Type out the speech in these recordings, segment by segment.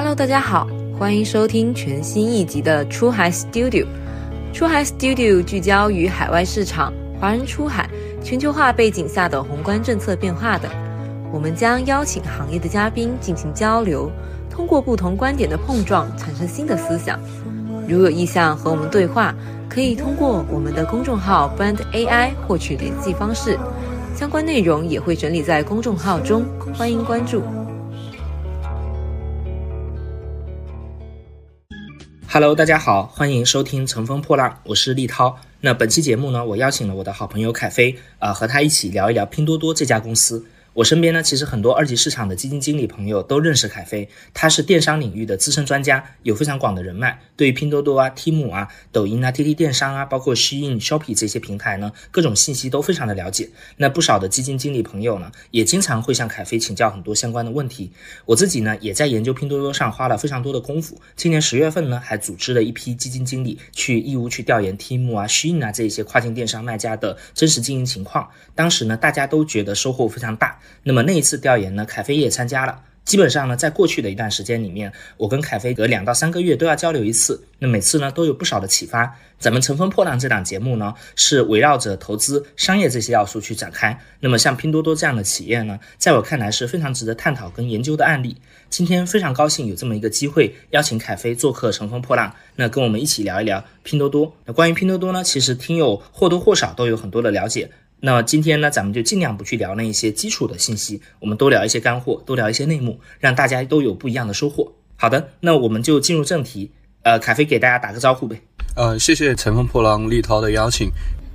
Hello，大家好，欢迎收听全新一集的出海 Studio。出海 Studio 聚焦于海外市场、华人出海、全球化背景下的宏观政策变化等。我们将邀请行业的嘉宾进行交流，通过不同观点的碰撞，产生新的思想。如有意向和我们对话，可以通过我们的公众号 Brand AI 获取联系方式，相关内容也会整理在公众号中，欢迎关注。Hello，大家好，欢迎收听《乘风破浪》，我是立涛。那本期节目呢，我邀请了我的好朋友凯飞，啊，和他一起聊一聊拼多多这家公司。我身边呢，其实很多二级市场的基金经理朋友都认识凯飞，他是电商领域的资深专家，有非常广的人脉，对于拼多多啊、Temu 啊、抖音啊、TT 电商啊，包括 Shein、Shopee 这些平台呢，各种信息都非常的了解。那不少的基金经理朋友呢，也经常会向凯飞请教很多相关的问题。我自己呢，也在研究拼多多上花了非常多的功夫。今年十月份呢，还组织了一批基金经理去义乌去调研 Temu 啊、Shein 啊这些跨境电商卖家的真实经营情况。当时呢，大家都觉得收获非常大。那么那一次调研呢，凯飞也参加了。基本上呢，在过去的一段时间里面，我跟凯飞隔两到三个月都要交流一次。那每次呢，都有不少的启发。咱们《乘风破浪》这档节目呢，是围绕着投资、商业这些要素去展开。那么像拼多多这样的企业呢，在我看来是非常值得探讨跟研究的案例。今天非常高兴有这么一个机会，邀请凯飞做客《乘风破浪》，那跟我们一起聊一聊拼多多。那关于拼多多呢，其实听友或多或少都有很多的了解。那今天呢，咱们就尽量不去聊那一些基础的信息，我们多聊一些干货，多聊一些内幕，让大家都有不一样的收获。好的，那我们就进入正题。呃，凯飞给大家打个招呼呗。呃，谢谢乘风破浪立涛的邀请。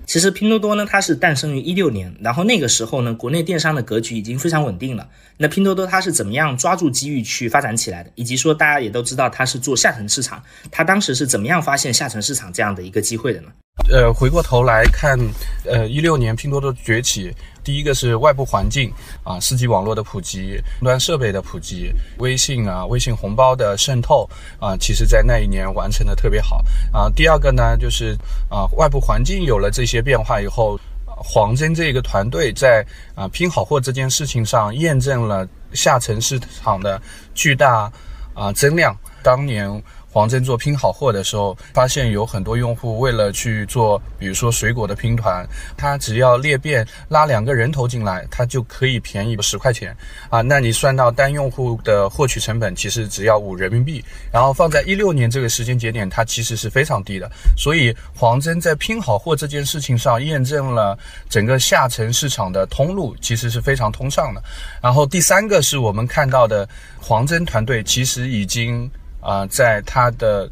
其实拼多多呢，它是诞生于一六年，然后那个时候呢，国内电商的格局已经非常稳定了。那拼多多它是怎么样抓住机遇去发展起来的？以及说大家也都知道它是做下沉市场，它当时是怎么样发现下沉市场这样的一个机会的呢？呃，回过头来看，呃，一六年拼多多崛起，第一个是外部环境啊，四 G 网络的普及，终端设备的普及，微信啊，微信红包的渗透啊，其实在那一年完成的特别好啊。第二个呢，就是啊，外部环境有了这些变化以后，黄峥这个团队在啊拼好货这件事情上验证了下沉市场的巨大啊增量，当年。黄峥做拼好货的时候，发现有很多用户为了去做，比如说水果的拼团，他只要裂变拉两个人头进来，他就可以便宜十块钱啊。那你算到单用户的获取成本，其实只要五人民币。然后放在一六年这个时间节点，它其实是非常低的。所以黄峥在拼好货这件事情上，验证了整个下沉市场的通路其实是非常通畅的。然后第三个是我们看到的，黄峥团队其实已经。啊，在它的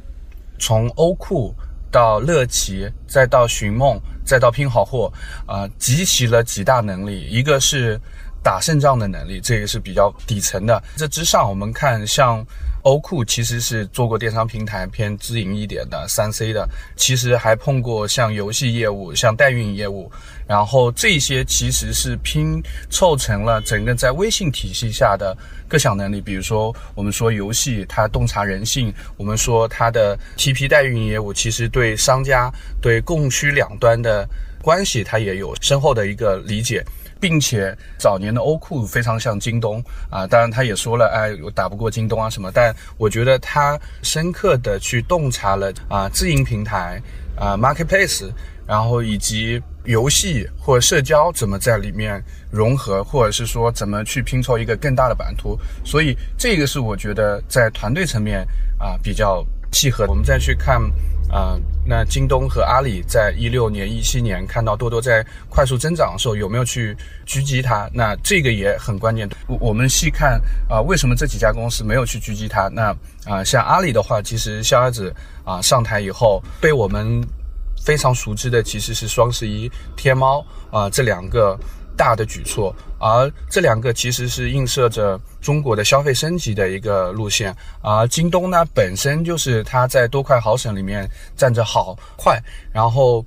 从欧库到乐奇，再到寻梦，再到拼好货，啊，集齐了几大能力，一个是打胜仗的能力，这个是比较底层的。这之上，我们看像。欧酷其实是做过电商平台偏自营一点的三 C 的，其实还碰过像游戏业务、像代运营业务，然后这些其实是拼凑成了整个在微信体系下的各项能力。比如说，我们说游戏它洞察人性，我们说它的 TP 代运营业务，其实对商家对供需两端的关系，它也有深厚的一个理解。并且早年的欧酷非常像京东啊，当然他也说了，哎，我打不过京东啊什么，但我觉得他深刻的去洞察了啊自营平台啊 marketplace，然后以及游戏或社交怎么在里面融合，或者是说怎么去拼凑一个更大的版图，所以这个是我觉得在团队层面啊比较契合。我们再去看。啊，那京东和阿里在一六年、一七年看到多多在快速增长的时候，有没有去狙击它？那这个也很关键。我我们细看啊，为什么这几家公司没有去狙击它？那啊，像阿里的话，其实逍遥子啊上台以后，被我们非常熟知的其实是双十一、天猫啊这两个。大的举措，而这两个其实是映射着中国的消费升级的一个路线。而京东呢，本身就是它在多快好省里面占着好快。然后，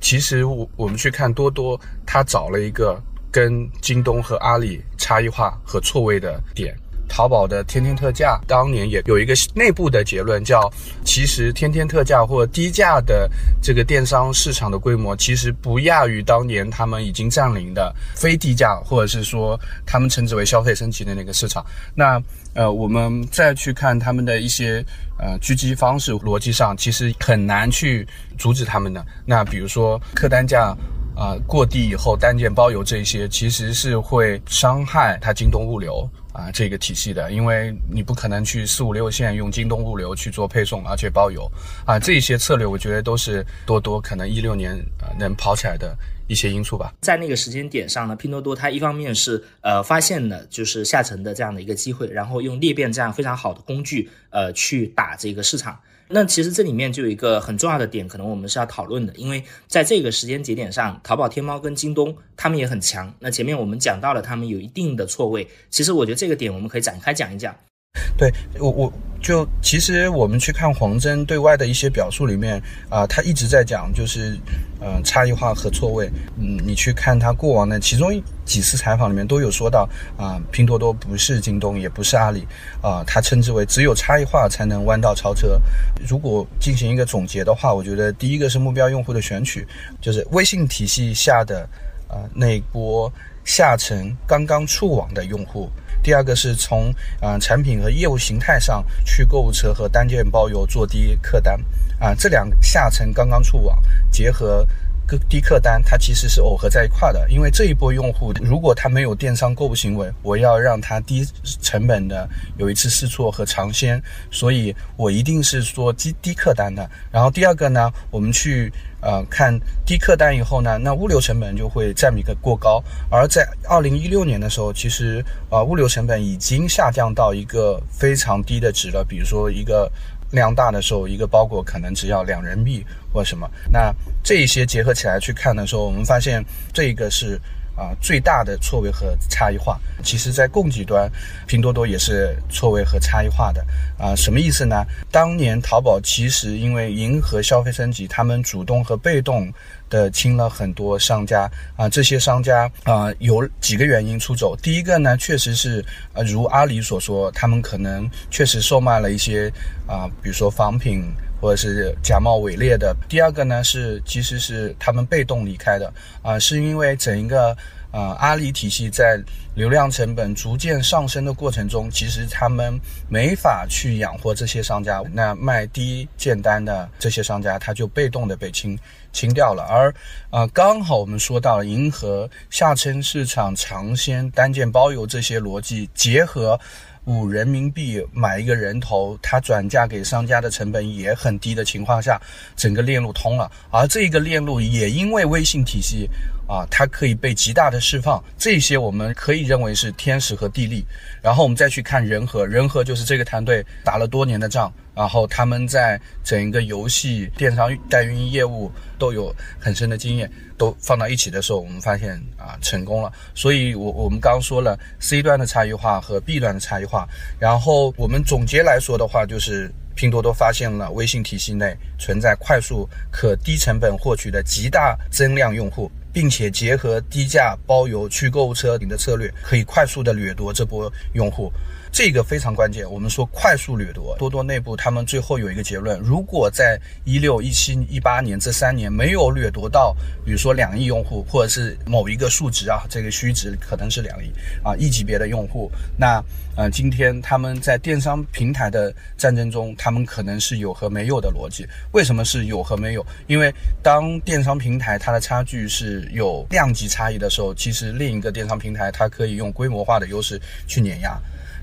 其实我我们去看多多，它找了一个跟京东和阿里差异化和错位的点。淘宝的天天特价，当年也有一个内部的结论，叫其实天天特价或低价的这个电商市场的规模，其实不亚于当年他们已经占领的非低价，或者是说他们称之为消费升级的那个市场。那呃，我们再去看他们的一些呃狙击方式，逻辑上其实很难去阻止他们的。那比如说客单价。啊，过低以后单件包邮这些，其实是会伤害它京东物流啊这个体系的，因为你不可能去四五六线用京东物流去做配送，而且包邮啊，这些策略我觉得都是多多可能一六年呃能跑起来的一些因素吧。在那个时间点上呢，拼多多它一方面是呃发现了就是下沉的这样的一个机会，然后用裂变这样非常好的工具呃去打这个市场。那其实这里面就有一个很重要的点，可能我们是要讨论的，因为在这个时间节点上，淘宝、天猫跟京东他们也很强。那前面我们讲到了他们有一定的错位，其实我觉得这个点我们可以展开讲一讲。对我，我就其实我们去看黄峥对外的一些表述里面啊，他一直在讲就是，嗯，差异化和错位。嗯，你去看他过往的其中几次采访里面都有说到啊，拼多多不是京东，也不是阿里啊，他称之为只有差异化才能弯道超车。如果进行一个总结的话，我觉得第一个是目标用户的选取，就是微信体系下的啊那波下沉刚刚触网的用户。第二个是从啊产品和业务形态上去购物车和单件包邮做低客单。啊，这两下沉刚刚触网，结合个低客单，它其实是耦合在一块的。因为这一波用户，如果他没有电商购物行为，我要让他低成本的有一次试错和尝鲜，所以我一定是说低低客单的。然后第二个呢，我们去。呃，看低客单以后呢，那物流成本就会占比个过高。而在二零一六年的时候，其实啊，物流成本已经下降到一个非常低的值了。比如说一个量大的时候，一个包裹可能只要两人民币或什么。那这些结合起来去看的时候，我们发现这个是。啊，最大的错位和差异化，其实在供给端，拼多多也是错位和差异化的。啊，什么意思呢？当年淘宝其实因为迎合消费升级，他们主动和被动呃清了很多商家。啊，这些商家啊，有几个原因出走。第一个呢，确实是呃，如阿里所说，他们可能确实售卖了一些啊，比如说仿品。或者是假冒伪劣的。第二个呢是，其实是他们被动离开的啊，是因为整一个啊阿里体系在流量成本逐渐上升的过程中，其实他们没法去养活这些商家，那卖低件单的这些商家，他就被动的被清清掉了。而啊，刚好我们说到了迎合下沉市场尝鲜单件包邮这些逻辑，结合。五人民币买一个人头，它转嫁给商家的成本也很低的情况下，整个链路通了。而这个链路也因为微信体系啊，它可以被极大的释放。这些我们可以认为是天时和地利。然后我们再去看人和，人和就是这个团队打了多年的仗。然后他们在整一个游戏电商代运营业务都有很深的经验，都放到一起的时候，我们发现啊成功了。所以，我我们刚刚说了 C 端的差异化和 B 端的差异化，然后我们总结来说的话，就是拼多多发现了微信体系内存在快速可低成本获取的极大增量用户，并且结合低价包邮去购物车顶的策略，可以快速的掠夺这波用户。这个非常关键。我们说快速掠夺，多多内部他们最后有一个结论：如果在一六、一七、一八年这三年没有掠夺到，比如说两亿用户，或者是某一个数值啊，这个虚值可能是两亿啊，亿级别的用户，那呃，今天他们在电商平台的战争中，他们可能是有和没有的逻辑。为什么是有和没有？因为当电商平台它的差距是有量级差异的时候，其实另一个电商平台它可以用规模化的优势去碾压。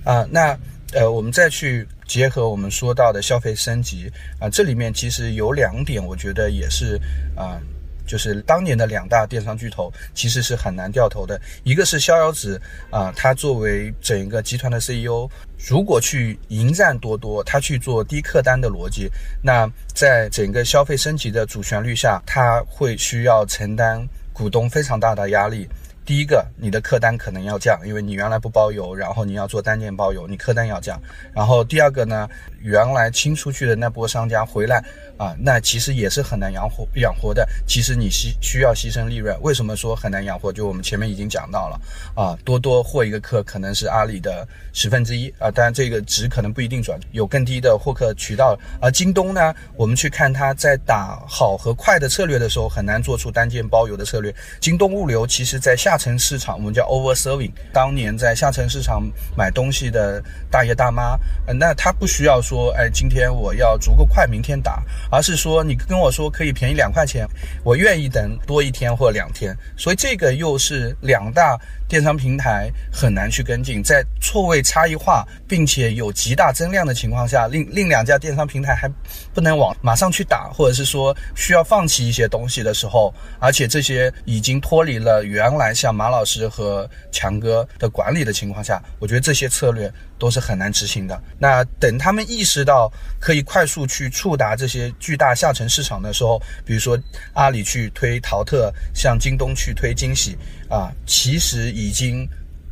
啊，那呃，我们再去结合我们说到的消费升级啊，这里面其实有两点，我觉得也是啊，就是当年的两大电商巨头其实是很难掉头的。一个是逍遥子啊，他作为整个集团的 CEO，如果去迎战多多，他去做低客单的逻辑，那在整个消费升级的主旋律下，他会需要承担股东非常大的压力。第一个，你的客单可能要降，因为你原来不包邮，然后你要做单件包邮，你客单要降。然后第二个呢，原来清出去的那波商家回来啊，那其实也是很难养活养活的。其实你需需要牺牲利润。为什么说很难养活？就我们前面已经讲到了啊，多多获一个客可能是阿里的十分之一啊，当然这个值可能不一定准，有更低的获客渠道。而京东呢，我们去看它在打好和快的策略的时候，很难做出单件包邮的策略。京东物流其实在下。下沉市场，我们叫 over serving。当年在下沉市场买东西的大爷大妈，呃，那他不需要说，哎，今天我要足够快，明天打，而是说你跟我说可以便宜两块钱，我愿意等多一天或两天。所以这个又是两大电商平台很难去跟进，在错位差异化并且有极大增量的情况下，另另两家电商平台还不能往马上去打，或者是说需要放弃一些东西的时候，而且这些已经脱离了原来。像马老师和强哥的管理的情况下，我觉得这些策略都是很难执行的。那等他们意识到可以快速去触达这些巨大下沉市场的时候，比如说阿里去推淘特，像京东去推惊喜啊，其实已经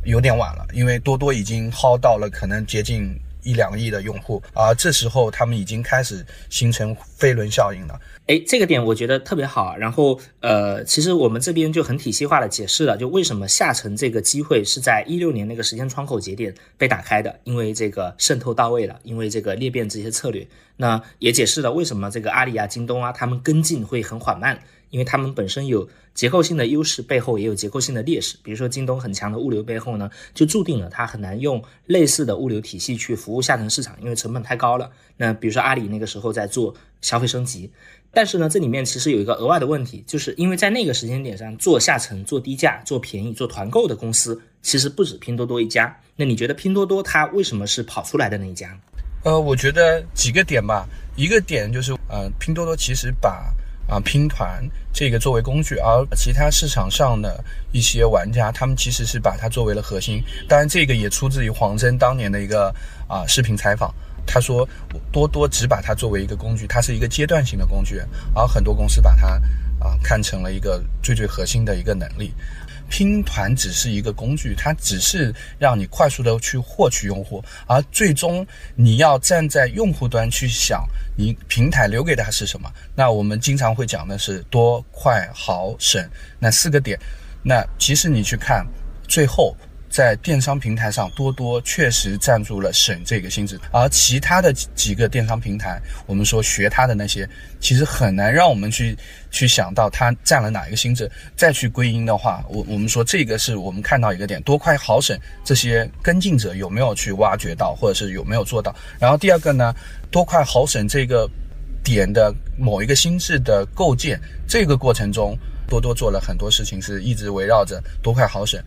有点晚了，因为多多已经薅到了可能接近一两亿的用户，而这时候他们已经开始形成飞轮效应了。哎，这个点我觉得特别好。然后，呃，其实我们这边就很体系化的解释了，就为什么下沉这个机会是在一六年那个时间窗口节点被打开的，因为这个渗透到位了，因为这个裂变这些策略。那也解释了为什么这个阿里啊、京东啊，他们跟进会很缓慢。因为他们本身有结构性的优势，背后也有结构性的劣势。比如说京东很强的物流背后呢，就注定了它很难用类似的物流体系去服务下沉市场，因为成本太高了。那比如说阿里那个时候在做消费升级，但是呢，这里面其实有一个额外的问题，就是因为在那个时间点上做下沉、做低价、做便宜、做团购的公司，其实不止拼多多一家。那你觉得拼多多它为什么是跑出来的那一家？呃，我觉得几个点吧，一个点就是呃，拼多多其实把。啊，拼团这个作为工具，而其他市场上的一些玩家，他们其实是把它作为了核心。当然，这个也出自于黄峥当年的一个啊视频采访，他说多多只把它作为一个工具，它是一个阶段性的工具，而很多公司把它啊看成了一个最最核心的一个能力。拼团只是一个工具，它只是让你快速的去获取用户，而最终你要站在用户端去想，你平台留给他是什么？那我们经常会讲的是多、快、好、省那四个点。那其实你去看，最后。在电商平台上，多多确实站住了省这个心智，而其他的几个电商平台，我们说学它的那些，其实很难让我们去去想到它占了哪一个心智，再去归因的话，我我们说这个是我们看到一个点，多快好省，这些跟进者有没有去挖掘到，或者是有没有做到？然后第二个呢，多快好省这个点的某一个心智的构建，这个过程中，多多做了很多事情，是一直围绕着多快好省。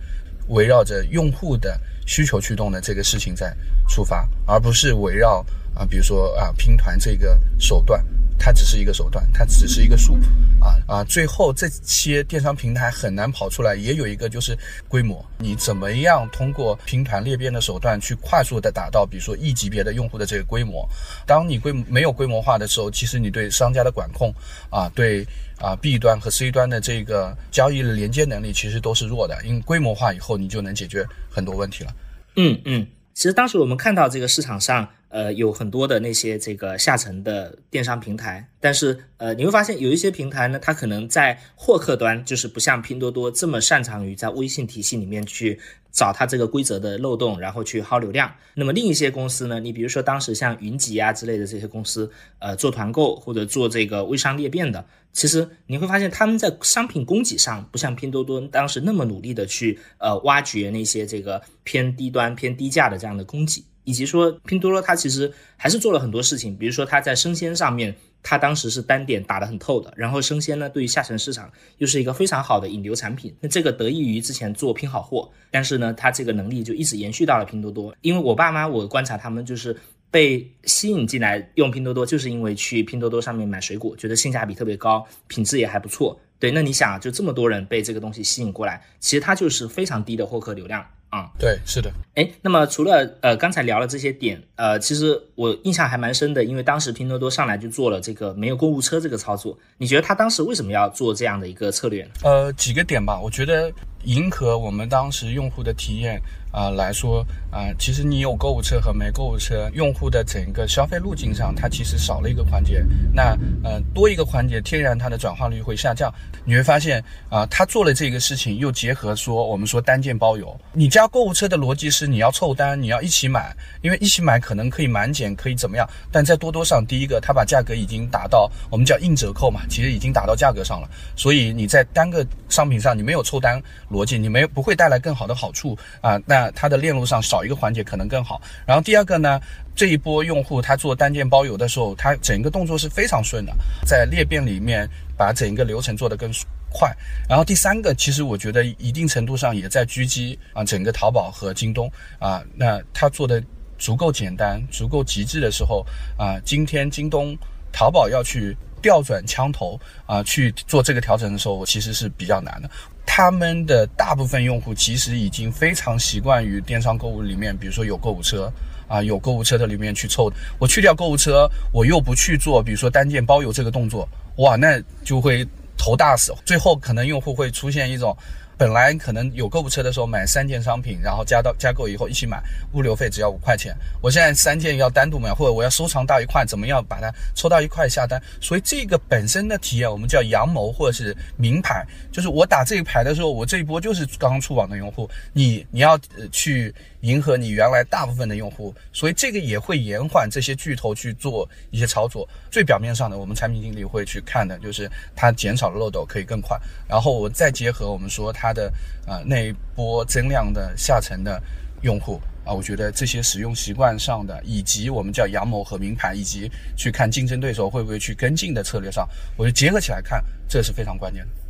围绕着用户的需求驱动的这个事情在出发，而不是围绕啊，比如说啊拼团这个手段，它只是一个手段，它只是一个数啊啊，最后这些电商平台很难跑出来，也有一个就是规模，你怎么样通过拼团裂变的手段去快速的达到，比如说一级别的用户的这个规模，当你规没有规模化的时候，其实你对商家的管控啊对。啊，B 端和 C 端的这个交易的连接能力其实都是弱的，因为规模化以后，你就能解决很多问题了。嗯嗯，其实当时我们看到这个市场上，呃，有很多的那些这个下沉的电商平台，但是呃，你会发现有一些平台呢，它可能在获客端就是不像拼多多这么擅长于在微信体系里面去。找它这个规则的漏洞，然后去薅流量。那么另一些公司呢？你比如说当时像云集啊之类的这些公司，呃，做团购或者做这个微商裂变的，其实你会发现他们在商品供给上不像拼多多当时那么努力的去呃挖掘那些这个偏低端、偏低价的这样的供给，以及说拼多多它其实还是做了很多事情，比如说它在生鲜上面。它当时是单点打得很透的，然后生鲜呢，对于下沉市场又是一个非常好的引流产品。那这个得益于之前做拼好货，但是呢，它这个能力就一直延续到了拼多多。因为我爸妈，我观察他们就是被吸引进来用拼多多，就是因为去拼多多上面买水果，觉得性价比特别高，品质也还不错。对，那你想，就这么多人被这个东西吸引过来，其实它就是非常低的获客流量。啊，对，是的，哎，那么除了呃刚才聊了这些点，呃，其实我印象还蛮深的，因为当时拼多多上来就做了这个没有购物车这个操作，你觉得他当时为什么要做这样的一个策略呢？呃，几个点吧，我觉得迎合我们当时用户的体验。啊来说啊，其实你有购物车和没购物车，用户的整个消费路径上，它其实少了一个环节。那呃多一个环节，天然它的转化率会下降。你会发现啊，他做了这个事情，又结合说我们说单件包邮。你加购物车的逻辑是你要凑单，你要一起买，因为一起买可能可以满减，可以怎么样？但在多多上，第一个它把价格已经打到我们叫硬折扣嘛，其实已经打到价格上了。所以你在单个商品上你没有凑单逻辑，你没不会带来更好的好处啊。那它的链路上少一个环节可能更好。然后第二个呢，这一波用户他做单件包邮的时候，他整个动作是非常顺的，在裂变里面把整个流程做得更快。然后第三个，其实我觉得一定程度上也在狙击啊整个淘宝和京东啊，那他做的足够简单、足够极致的时候啊，今天京东、淘宝要去调转枪头啊去做这个调整的时候，我其实是比较难的。他们的大部分用户其实已经非常习惯于电商购物里面，比如说有购物车啊，有购物车的里面去凑。我去掉购物车，我又不去做，比如说单件包邮这个动作，哇，那就会头大死。最后可能用户会出现一种。本来可能有购物车的时候买三件商品，然后加到加购以后一起买，物流费只要五块钱。我现在三件要单独买，或者我要收藏到一块，怎么样把它抽到一块下单？所以这个本身的体验，我们叫阳谋或者是名牌，就是我打这一排的时候，我这一波就是刚刚出网的用户，你你要去。迎合你原来大部分的用户，所以这个也会延缓这些巨头去做一些操作。最表面上的，我们产品经理会去看的，就是它减少了漏斗可以更快。然后我再结合我们说它的啊那一波增量的下沉的用户啊，我觉得这些使用习惯上的，以及我们叫阳谋和名牌，以及去看竞争对手会不会去跟进的策略上，我就结合起来看，这是非常关键的。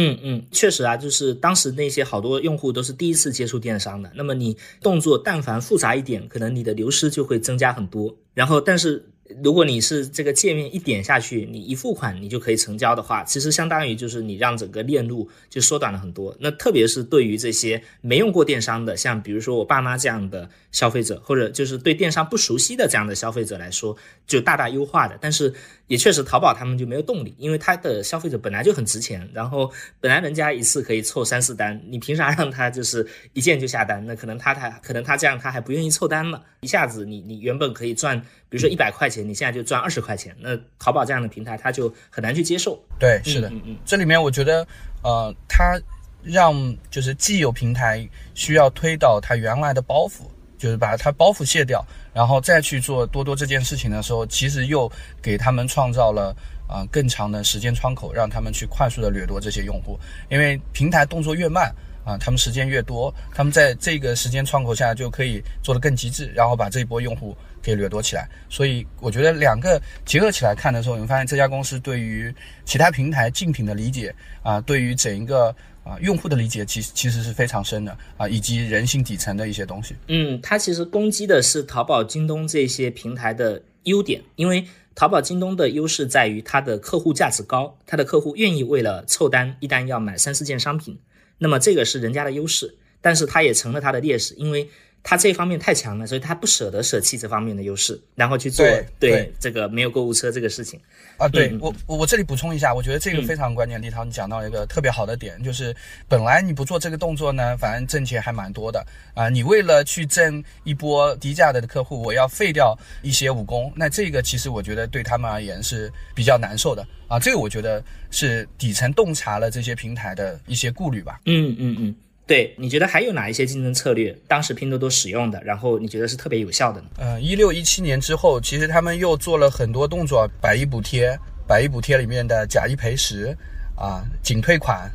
嗯嗯，确实啊，就是当时那些好多用户都是第一次接触电商的，那么你动作但凡复杂一点，可能你的流失就会增加很多。然后，但是。如果你是这个界面一点下去，你一付款你就可以成交的话，其实相当于就是你让整个链路就缩短了很多。那特别是对于这些没用过电商的，像比如说我爸妈这样的消费者，或者就是对电商不熟悉的这样的消费者来说，就大大优化的。但是也确实淘宝他们就没有动力，因为他的消费者本来就很值钱，然后本来人家一次可以凑三四单，你凭啥让他就是一件就下单？那可能他他可能他这样他还不愿意凑单了，一下子你你原本可以赚，比如说一百块钱。你现在就赚二十块钱，那淘宝这样的平台他就很难去接受。对，是的，嗯嗯，这里面我觉得，呃，它让就是既有平台需要推倒它原来的包袱，就是把它包袱卸掉，然后再去做多多这件事情的时候，其实又给他们创造了啊更长的时间窗口，让他们去快速的掠夺这些用户，因为平台动作越慢。啊，他们时间越多，他们在这个时间窗口下就可以做得更极致，然后把这一波用户给掠夺起来。所以我觉得两个结合起来看的时候，你会发现这家公司对于其他平台竞品的理解啊，对于整一个啊用户的理解，其实其实是非常深的啊，以及人性底层的一些东西。嗯，它其实攻击的是淘宝、京东这些平台的优点，因为淘宝、京东的优势在于它的客户价值高，它的客户愿意为了凑单一单要买三四件商品。那么这个是人家的优势，但是它也成了它的劣势，因为它这方面太强了，所以他不舍得舍弃这方面的优势，然后去做对这个没有购物车这个事情啊。对我我这里补充一下，我觉得这个非常关键。立涛，你讲到一个特别好的点，就是本来你不做这个动作呢，反正挣钱还蛮多的啊。你为了去挣一波低价的客户，我要废掉一些武功，那这个其实我觉得对他们而言是比较难受的。啊，这个我觉得是底层洞察了这些平台的一些顾虑吧。嗯嗯嗯，对，你觉得还有哪一些竞争策略，当时拼多多使用的，然后你觉得是特别有效的呢？呃，一六一七年之后，其实他们又做了很多动作，百亿补贴，百亿补贴里面的假一赔十，啊，仅退款。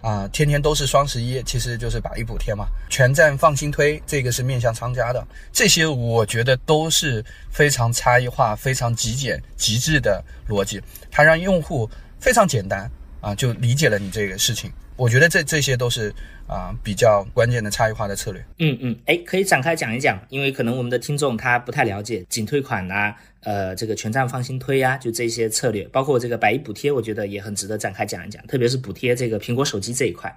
啊，天天都是双十一，其实就是百亿补贴嘛。全站放心推，这个是面向商家的。这些我觉得都是非常差异化、非常极简、极致的逻辑，它让用户非常简单啊，就理解了你这个事情。我觉得这这些都是啊比较关键的差异化的策略。嗯嗯，哎，可以展开讲一讲，因为可能我们的听众他不太了解仅退款呐，呃，这个全站放心推呀，就这些策略，包括这个百亿补贴，我觉得也很值得展开讲一讲，特别是补贴这个苹果手机这一块。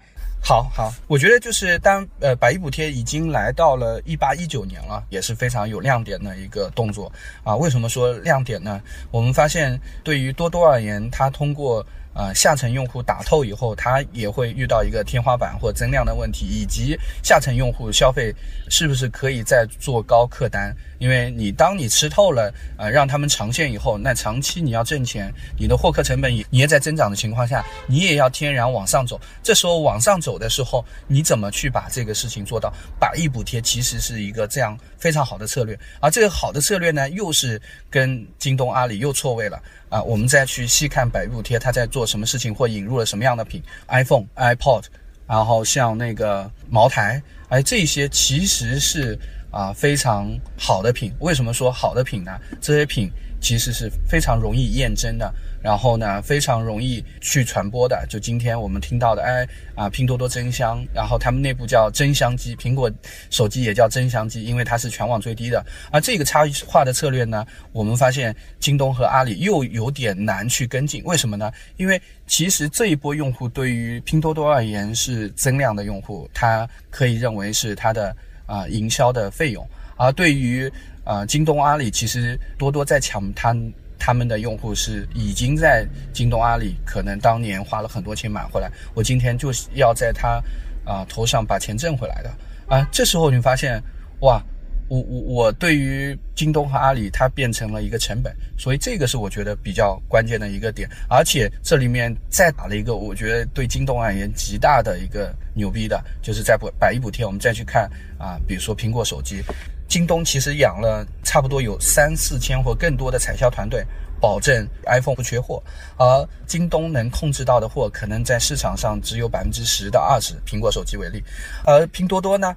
好好，我觉得就是当呃百亿补贴已经来到了一八一九年了，也是非常有亮点的一个动作啊。为什么说亮点呢？我们发现对于多多而言，它通过啊，下层用户打透以后，他也会遇到一个天花板或增量的问题，以及下层用户消费是不是可以再做高客单？因为你当你吃透了，呃，让他们长线以后，那长期你要挣钱，你的获客成本也也在增长的情况下，你也要天然往上走。这时候往上走的时候，你怎么去把这个事情做到？百亿补贴其实是一个这样非常好的策略，而这个好的策略呢，又是跟京东、阿里又错位了。啊，我们再去细看百亿补贴，它在做什么事情，或引入了什么样的品，iPhone、iPod，然后像那个茅台，哎，这些其实是啊非常好的品。为什么说好的品呢？这些品。其实是非常容易验证的，然后呢，非常容易去传播的。就今天我们听到的，哎啊，拼多多真香，然后他们内部叫真香机，苹果手机也叫真香机，因为它是全网最低的。而这个差异化的策略呢，我们发现京东和阿里又有点难去跟进。为什么呢？因为其实这一波用户对于拼多多而言是增量的用户，它可以认为是它的啊营销的费用，而对于啊，京东、阿里其实多多在抢他他们的用户是已经在京东、阿里可能当年花了很多钱买回来，我今天就要在他啊头上把钱挣回来的啊。这时候你发现，哇，我我我对于京东和阿里它变成了一个成本，所以这个是我觉得比较关键的一个点。而且这里面再打了一个，我觉得对京东而言极大的一个牛逼的，就是在补百亿补贴，我们再去看啊，比如说苹果手机。京东其实养了差不多有三四千或更多的采销团队，保证 iPhone 不缺货。而京东能控制到的货，可能在市场上只有百分之十到二十。苹果手机为例，而拼多多呢，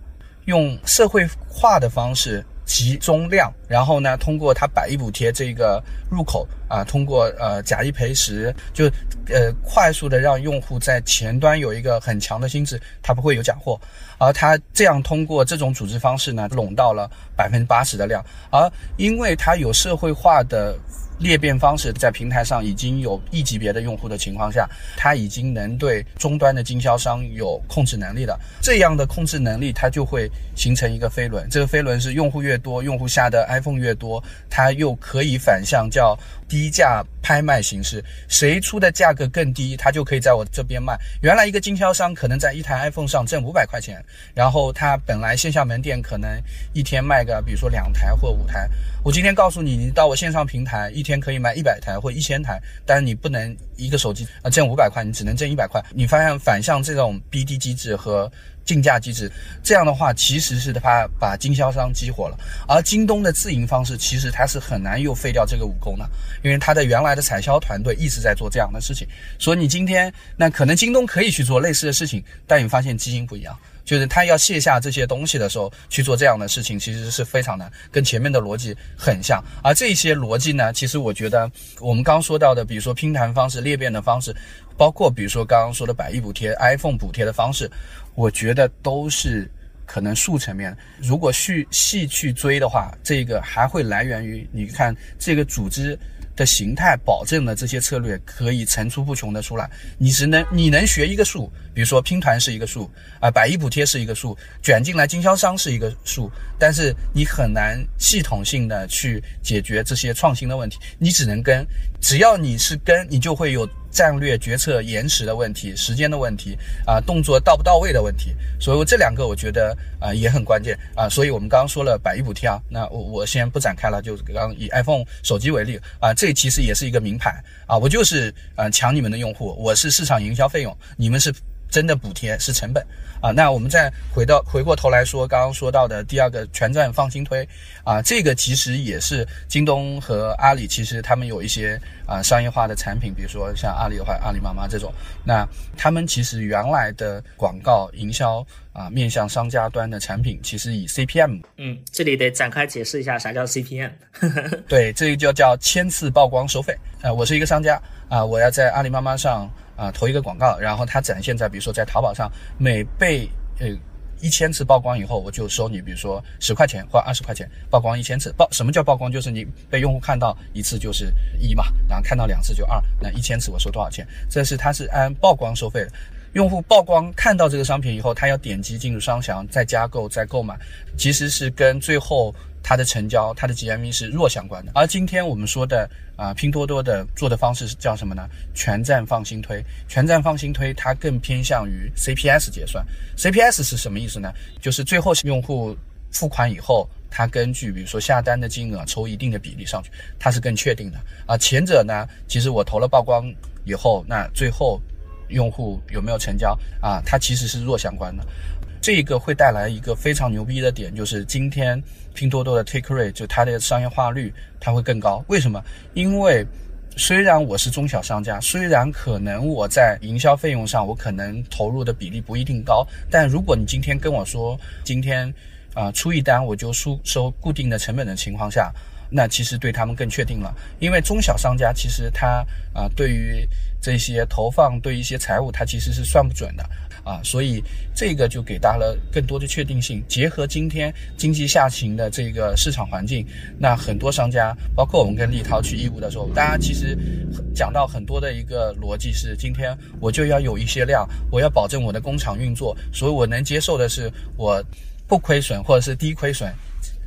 用社会化的方式。集中量，然后呢，通过它百亿补贴这个入口啊，通过呃假一赔十，就呃快速的让用户在前端有一个很强的心智，它不会有假货，而它这样通过这种组织方式呢，拢到了百分之八十的量，而因为它有社会化的。裂变方式在平台上已经有一级别的用户的情况下，它已经能对终端的经销商有控制能力了。这样的控制能力，它就会形成一个飞轮。这个飞轮是用户越多，用户下的 iPhone 越多，它又可以反向叫低价拍卖形式，谁出的价格更低，他就可以在我这边卖。原来一个经销商可能在一台 iPhone 上挣五百块钱，然后他本来线下门店可能一天卖个，比如说两台或五台。我今天告诉你，你到我线上平台一天可以卖一百台或一千台，但是你不能一个手机啊挣五百块，你只能挣一百块。你发现反向这种 BD 机制和竞价机制，这样的话其实是他把经销商激活了。而京东的自营方式其实它是很难又废掉这个武功的，因为它的原来的采销团队一直在做这样的事情。所以你今天那可能京东可以去做类似的事情，但你发现基因不一样。就是他要卸下这些东西的时候去做这样的事情，其实是非常难，跟前面的逻辑很像。而这些逻辑呢，其实我觉得我们刚说到的，比如说拼团方式、裂变的方式，包括比如说刚刚说的百亿补贴、iPhone 补贴的方式，我觉得都是可能术层面。如果去细去追的话，这个还会来源于你看这个组织。的形态保证了这些策略可以层出不穷的出来。你只能你能学一个数，比如说拼团是一个数啊，百亿补贴是一个数，卷进来经销商是一个数，但是你很难系统性的去解决这些创新的问题。你只能跟，只要你是跟，你就会有。战略决策延迟的问题、时间的问题啊，动作到不到位的问题，所以这两个我觉得啊也很关键啊。所以我们刚刚说了百亿补贴啊，那我我先不展开了，就刚以 iPhone 手机为例啊，这其实也是一个名牌啊，我就是啊抢你们的用户，我是市场营销费用，你们是。真的补贴是成本啊，那我们再回到回过头来说，刚刚说到的第二个全站放心推啊，这个其实也是京东和阿里，其实他们有一些啊商业化的产品，比如说像阿里的话，阿里妈妈这种，那他们其实原来的广告营销啊，面向商家端的产品，其实以 CPM，嗯，这里得展开解释一下啥叫 CPM，对，这个就叫千次曝光收费啊，我是一个商家啊，我要在阿里妈妈上。啊，投一个广告，然后它展现在，比如说在淘宝上，每被呃一千次曝光以后，我就收你，比如说十块钱或二十块钱，曝光一千次，曝什么叫曝光？就是你被用户看到一次就是一嘛，然后看到两次就二，那一千次我收多少钱？这是它是按曝光收费的。用户曝光看到这个商品以后，他要点击进入商城，再加购再购买，其实是跟最后。它的成交、它的 GMV 是弱相关的。而今天我们说的啊，拼多多的做的方式是叫什么呢？全站放心推，全站放心推，它更偏向于 CPS 结算。CPS 是什么意思呢？就是最后用户付款以后，它根据比如说下单的金额抽一定的比例上去，它是更确定的。啊，前者呢，其实我投了曝光以后，那最后用户有没有成交啊？它其实是弱相关的。这个会带来一个非常牛逼的点，就是今天拼多多的 take rate 就它的商业化率它会更高。为什么？因为虽然我是中小商家，虽然可能我在营销费用上我可能投入的比例不一定高，但如果你今天跟我说今天啊出一单我就收收固定的成本的情况下，那其实对他们更确定了。因为中小商家其实他啊对于这些投放对一些财务他其实是算不准的。啊，所以这个就给大家了更多的确定性。结合今天经济下行的这个市场环境，那很多商家，包括我们跟立涛去义乌的时候，大家其实讲到很多的一个逻辑是：今天我就要有一些量，我要保证我的工厂运作，所以我能接受的是我不亏损或者是低亏损。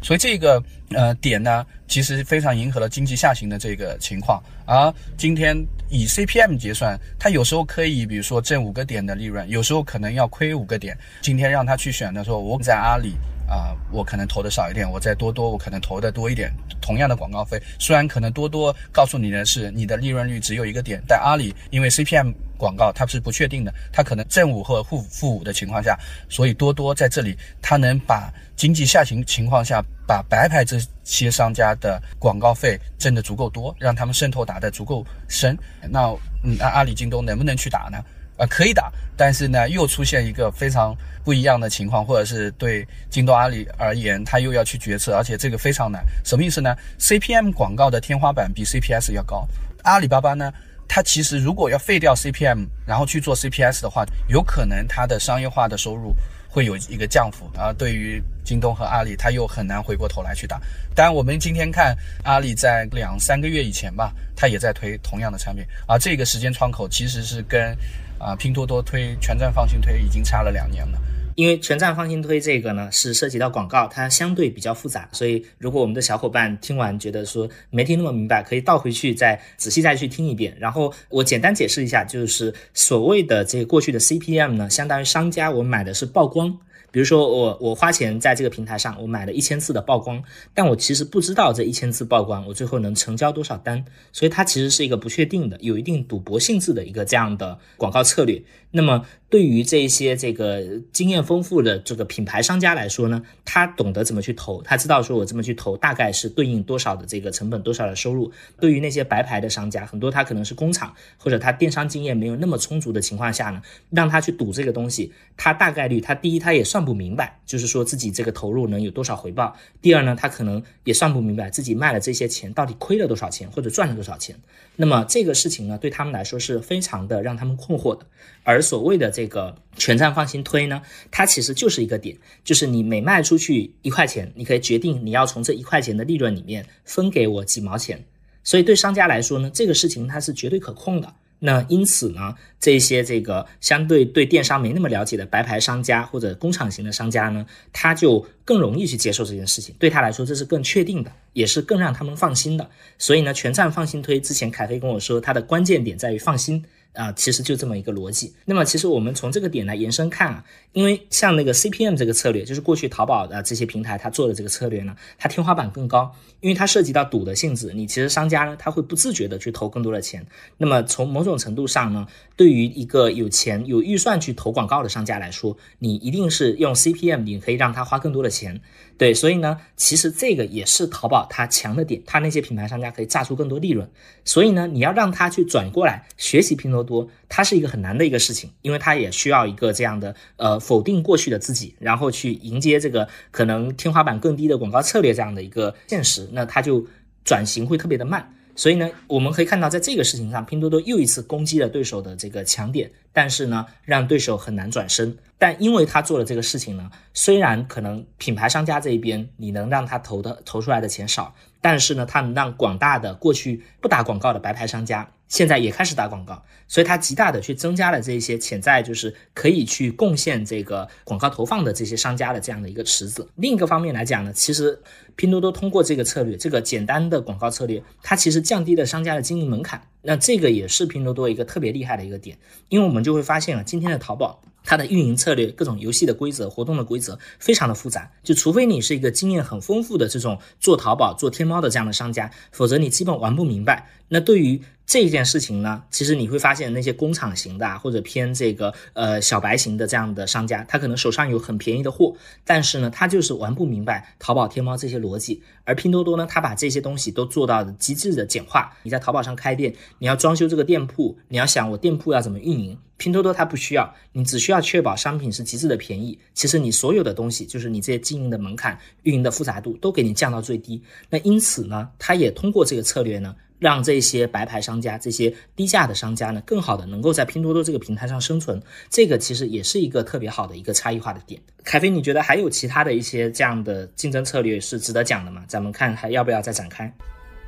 所以这个呃点呢，其实非常迎合了经济下行的这个情况。而今天以 CPM 结算，它有时候可以，比如说挣五个点的利润，有时候可能要亏五个点。今天让他去选的时候，我在阿里啊，我可能投的少一点；我在多多，我可能投的多一点。同样的广告费，虽然可能多多告诉你的是你的利润率只有一个点，但阿里因为 CPM 广告它是不确定的，它可能正五或负负五的情况下，所以多多在这里它能把。经济下行情况下，把白牌这些商家的广告费挣得足够多，让他们渗透打得足够深。那嗯，那阿里、京东能不能去打呢？啊，可以打，但是呢，又出现一个非常不一样的情况，或者是对京东、阿里而言，他又要去决策，而且这个非常难。什么意思呢？CPM 广告的天花板比 CPS 要高。阿里巴巴呢，它其实如果要废掉 CPM，然后去做 CPS 的话，有可能它的商业化的收入。会有一个降幅啊，对于京东和阿里，它又很难回过头来去打。当然，我们今天看阿里在两三个月以前吧，它也在推同样的产品，而这个时间窗口其实是跟啊拼多多推全站放心推已经差了两年了。因为全站放心推这个呢是涉及到广告，它相对比较复杂，所以如果我们的小伙伴听完觉得说没听那么明白，可以倒回去再仔细再去听一遍。然后我简单解释一下，就是所谓的这个过去的 CPM 呢，相当于商家我买的是曝光。比如说我我花钱在这个平台上，我买了一千次的曝光，但我其实不知道这一千次曝光我最后能成交多少单，所以它其实是一个不确定的，有一定赌博性质的一个这样的广告策略。那么对于这些这个经验丰富的这个品牌商家来说呢，他懂得怎么去投，他知道说我这么去投大概是对应多少的这个成本，多少的收入。对于那些白牌的商家，很多他可能是工厂或者他电商经验没有那么充足的情况下呢，让他去赌这个东西，他大概率他第一他也算不明白，就是说自己这个投入能有多少回报。第二呢，他可能也算不明白自己卖了这些钱到底亏了多少钱或者赚了多少钱。那么这个事情呢，对他们来说是非常的让他们困惑的，而。所谓的这个全站放心推呢，它其实就是一个点，就是你每卖出去一块钱，你可以决定你要从这一块钱的利润里面分给我几毛钱。所以对商家来说呢，这个事情它是绝对可控的。那因此呢，这些这个相对对电商没那么了解的白牌商家或者工厂型的商家呢，他就更容易去接受这件事情。对他来说，这是更确定的，也是更让他们放心的。所以呢，全站放心推之前，凯飞跟我说，它的关键点在于放心。啊，其实就这么一个逻辑。那么，其实我们从这个点来延伸看啊，因为像那个 CPM 这个策略，就是过去淘宝的这些平台它做的这个策略呢，它天花板更高，因为它涉及到赌的性质。你其实商家呢，他会不自觉的去投更多的钱。那么从某种程度上呢，对于一个有钱有预算去投广告的商家来说，你一定是用 CPM，你可以让他花更多的钱。对，所以呢，其实这个也是淘宝它强的点，它那些品牌商家可以榨出更多利润。所以呢，你要让他去转过来学习拼多多，它是一个很难的一个事情，因为它也需要一个这样的呃否定过去的自己，然后去迎接这个可能天花板更低的广告策略这样的一个现实，那它就转型会特别的慢。所以呢，我们可以看到，在这个事情上，拼多多又一次攻击了对手的这个强点，但是呢，让对手很难转身。但因为他做了这个事情呢，虽然可能品牌商家这一边你能让他投的投出来的钱少，但是呢，他能让广大的过去不打广告的白牌商家现在也开始打广告，所以它极大的去增加了这些潜在就是可以去贡献这个广告投放的这些商家的这样的一个池子。另一个方面来讲呢，其实拼多多通过这个策略，这个简单的广告策略，它其实降低了商家的经营门槛。那这个也是拼多多一个特别厉害的一个点，因为我们就会发现啊，今天的淘宝。它的运营策略、各种游戏的规则、活动的规则非常的复杂，就除非你是一个经验很丰富的这种做淘宝、做天猫的这样的商家，否则你基本玩不明白。那对于这件事情呢，其实你会发现那些工厂型的啊或者偏这个呃小白型的这样的商家，他可能手上有很便宜的货，但是呢，他就是玩不明白淘宝、天猫这些逻辑。而拼多多呢，它把这些东西都做到了极致的简化。你在淘宝上开店，你要装修这个店铺，你要想我店铺要怎么运营，拼多多它不需要，你只需要确保商品是极致的便宜。其实你所有的东西，就是你这些经营的门槛、运营的复杂度，都给你降到最低。那因此呢，它也通过这个策略呢。让这些白牌商家、这些低价的商家呢，更好的能够在拼多多这个平台上生存，这个其实也是一个特别好的一个差异化的点。凯飞，你觉得还有其他的一些这样的竞争策略是值得讲的吗？咱们看还要不要再展开？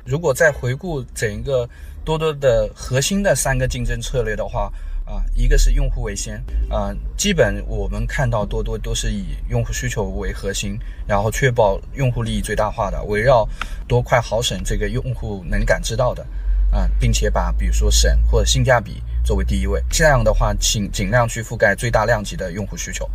如果再回顾整一个多多的核心的三个竞争策略的话。啊，一个是用户为先，啊，基本我们看到多多都是以用户需求为核心，然后确保用户利益最大化的，围绕多快好省这个用户能感知到的，啊，并且把比如说省或者性价比。作为第一位，这样的话，请尽量去覆盖最大量级的用户需求，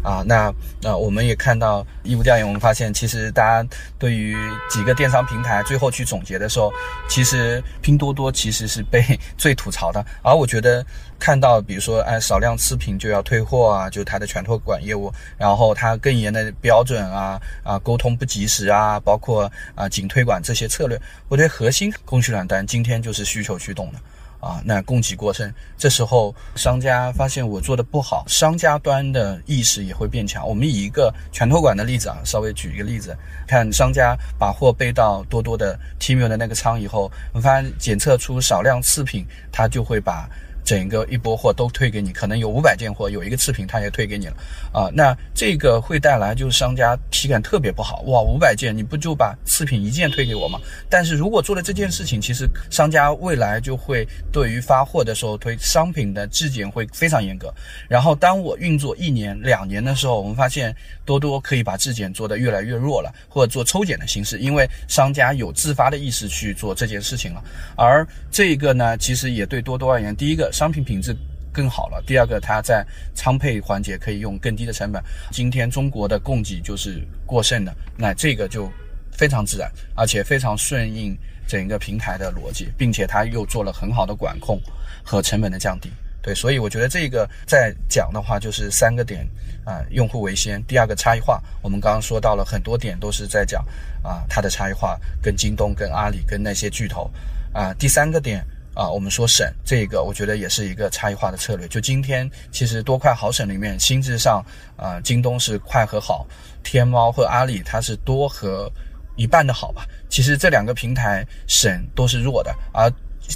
啊，那那我们也看到义务调研，我们发现其实大家对于几个电商平台最后去总结的时候，其实拼多多其实是被 最吐槽的。而我觉得看到，比如说哎少量次品就要退货啊，就它的全托管业务，然后它更严的标准啊啊沟通不及时啊，包括啊仅推管这些策略，我觉得核心供需两端今天就是需求驱动的。啊，那供给过剩，这时候商家发现我做的不好，商家端的意识也会变强。我们以一个全托管的例子啊，稍微举一个例子，看商家把货背到多多的 Tmall 的那个仓以后，我们发现检测出少量次品，他就会把。整个一波货都退给你，可能有五百件货，有一个次品他也退给你了啊，那这个会带来就是商家体感特别不好哇，五百件你不就把次品一件退给我吗？但是如果做了这件事情，其实商家未来就会对于发货的时候推商品的质检会非常严格。然后当我运作一年两年的时候，我们发现多多可以把质检做得越来越弱了，或者做抽检的形式，因为商家有自发的意识去做这件事情了。而这个呢，其实也对多多而言，第一个。商品品质更好了。第二个，它在仓配环节可以用更低的成本。今天中国的供给就是过剩的，那这个就非常自然，而且非常顺应整个平台的逻辑，并且它又做了很好的管控和成本的降低。对，所以我觉得这个在讲的话就是三个点啊，用户为先。第二个差异化，我们刚刚说到了很多点，都是在讲啊它的差异化跟京东、跟阿里、跟那些巨头啊。第三个点。啊，我们说省这个，我觉得也是一个差异化的策略。就今天，其实多快好省里面，心智上，啊，京东是快和好，天猫和阿里它是多和一半的好吧。其实这两个平台省都是弱的，而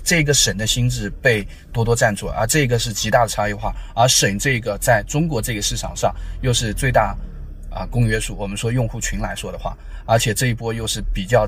这个省的心智被多多占住，而这个是极大的差异化。而省这个在中国这个市场上又是最大啊公约数，我们说用户群来说的话，而且这一波又是比较